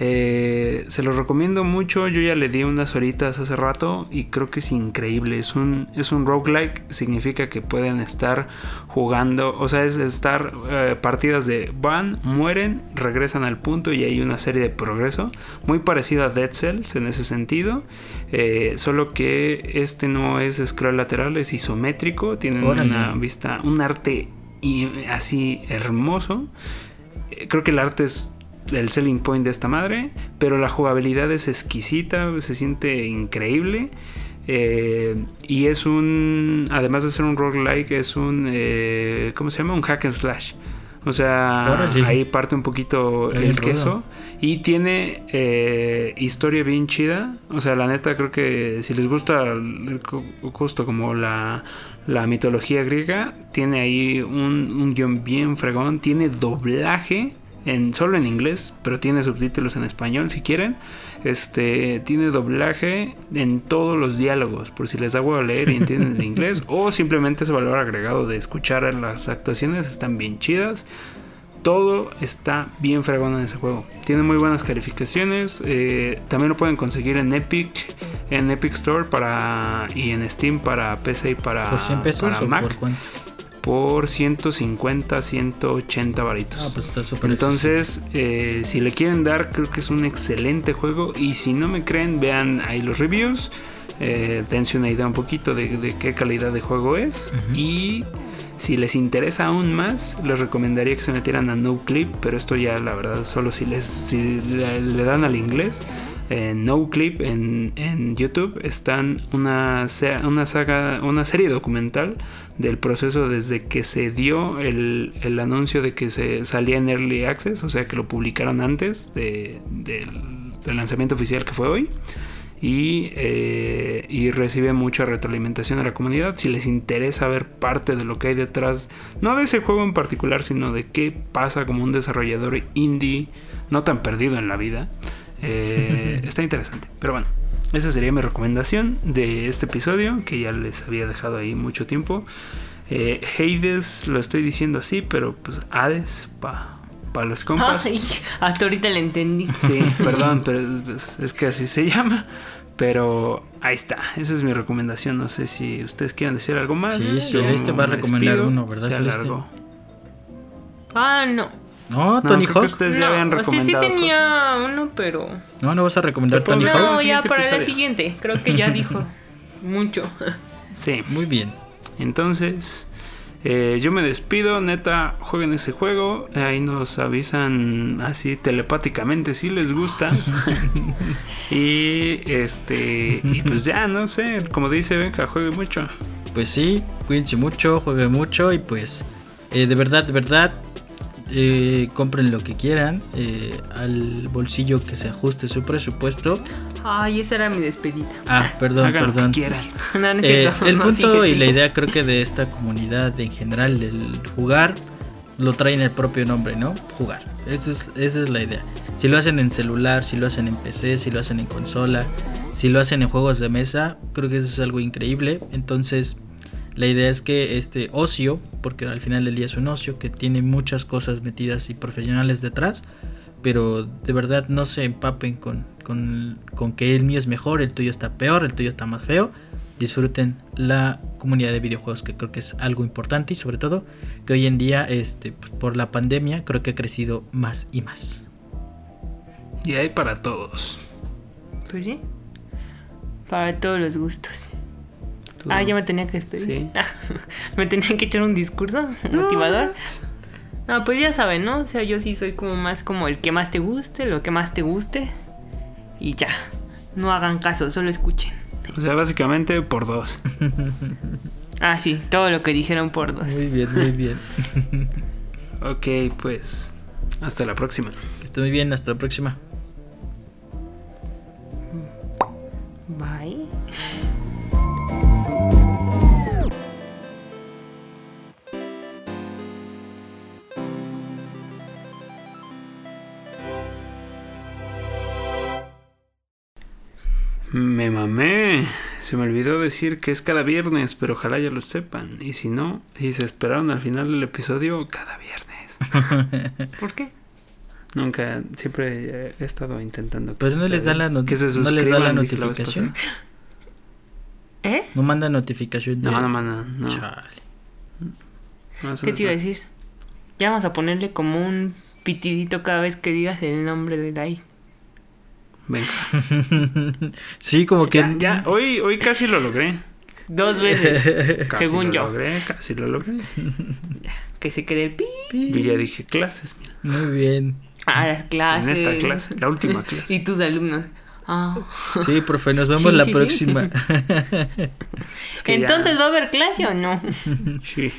Eh, se los recomiendo mucho. Yo ya le di unas horitas hace rato y creo que es increíble. Es un, es un roguelike. Significa que pueden estar jugando. O sea, es estar eh, partidas de van, mueren, regresan al punto y hay una serie de progreso. Muy parecido a Dead Cells en ese sentido. Eh, solo que este no es scroll lateral, es isométrico. Tienen una vista, un arte y así hermoso. Creo que el arte es el selling point de esta madre, pero la jugabilidad es exquisita, se siente increíble. Eh, y es un, además de ser un roguelike, es un, eh, ¿cómo se llama? Un hack and slash. O sea, ahí parte un poquito el queso. Y tiene eh, historia bien chida. O sea, la neta creo que si les gusta justo como la, la mitología griega, tiene ahí un, un guion bien fregón. Tiene doblaje solo en inglés, pero tiene subtítulos en español si quieren. Este tiene doblaje en todos los diálogos, por si les da a leer y entienden el inglés, *laughs* o simplemente ese valor agregado de escuchar las actuaciones están bien chidas. Todo está bien fregón en ese juego. Tiene muy buenas calificaciones. Eh, también lo pueden conseguir en Epic, en Epic Store para y en Steam para PC y para, para Mac por 150, 180 varitos. Ah, pues está súper Entonces, eh, si le quieren dar, creo que es un excelente juego. Y si no me creen, vean ahí los reviews. Eh, dense una idea un poquito de, qué calidad de juego es. Y si les interesa aún más, les recomendaría que se metieran a No Clip. Pero esto ya, la verdad, solo si, les, si le dan al inglés en No Clip en, YouTube están una, una saga, una serie documental del proceso desde que se dio el, anuncio de que se salía en Early Access, o sea que lo publicaron antes del, lanzamiento oficial que fue hoy. Y, eh, y, recibe mucha retroalimentación de la comunidad. Si les interesa ver parte de lo que hay detrás, no de ese juego en particular, sino de qué pasa como un desarrollador indie no tan perdido en la vida, eh, está interesante. Pero bueno, esa sería mi recomendación de este episodio, que ya les había dejado ahí mucho tiempo. Eh, Hades, lo estoy diciendo así, pero pues Hades, para pa los compas. hasta ahorita le entendí. Sí, *laughs* perdón, pero pues, es, que así se llama. Pero ahí está, esa es mi recomendación. No sé si ustedes quieren decir algo más. Sí, Celeste va a recomendar uno, ¿verdad? Se Ah, no. No, Tony Hawk. ustedes ya habían recomendado. Sí, sí tenía uno, pero. No, no vas a recomendar Tony Hawk. No, ya para el siguiente. Creo que ya dijo *laughs* mucho. Sí. Muy bien. Entonces, eh, yo me despido. Neta, jueguen ese juego. Ahí nos avisan así telepáticamente si les gusta. *laughs* y este. Y pues ya, no sé. Como dice Venga, juegue mucho. Pues sí, cuídense mucho, juegue mucho y pues. Eh, de verdad, de verdad, eh, compren lo que quieran eh, al bolsillo que se ajuste su presupuesto. Ay, esa era mi despedida. Ah, perdón, perdón. Eh, el punto y la idea creo que de esta comunidad en general, el jugar, lo traen el propio nombre, ¿no? Jugar. Esa es, esa es la idea. Si lo hacen en celular, si lo hacen en PC, si lo hacen en consola, si lo hacen en juegos de mesa, creo que eso es algo increíble. Entonces, la idea es que este ocio, porque al final del día es un ocio que tiene muchas cosas metidas y profesionales detrás, pero de verdad no se empapen con, con, que el mío es mejor, el tuyo está peor, el tuyo está más feo. Disfruten la comunidad de videojuegos, que creo que es algo importante y sobre todo que hoy en día, este, pues, por la pandemia, creo que ha crecido más y más. Y hay para todos. Pues sí, para todos los gustos. Ah, ya me tenía que despedir. Sí. *laughs* me tenía que echar un discurso motivador. No, pues ya saben, ¿no? O sea, yo sí soy como más como el que más te guste, lo que más te guste. Y ya. No hagan caso, solo escuchen. O sea, básicamente por dos. ah, sí, todo lo que dijeron por dos. Muy bien, muy bien. *laughs* ok, pues. Hasta la próxima. Que esté muy bien, hasta la próxima. Bye. Me mamé. Se me olvidó decir que es cada viernes, pero ojalá ya lo sepan. Y si no, y se esperaron al final del episodio, cada viernes. *laughs* ¿Por qué? Nunca, siempre he estado intentando. Pues no les da la, no les da la notificación. *gasps* ¿Eh? No manda notificación. No, no manda. No. ¿Qué te iba a decir? Ya vamos a ponerle como un pitidito cada vez que digas el nombre de Dai. Venga. *laughs* sí, como que. Ya, hoy, hoy casi lo logré. Dos veces, *laughs* casi según lo yo. Logré, casi lo logré. que se quede el pi. Yo ya dije clases, mira. Muy bien. Ah, las clases. En esta clase, la última clase. *laughs* y tus alumnos. Ah. Sí, profe, nos vemos Sí, la sí, sí. próxima. Es que ya- Entonces, ¿va a haber clase o no? Sí.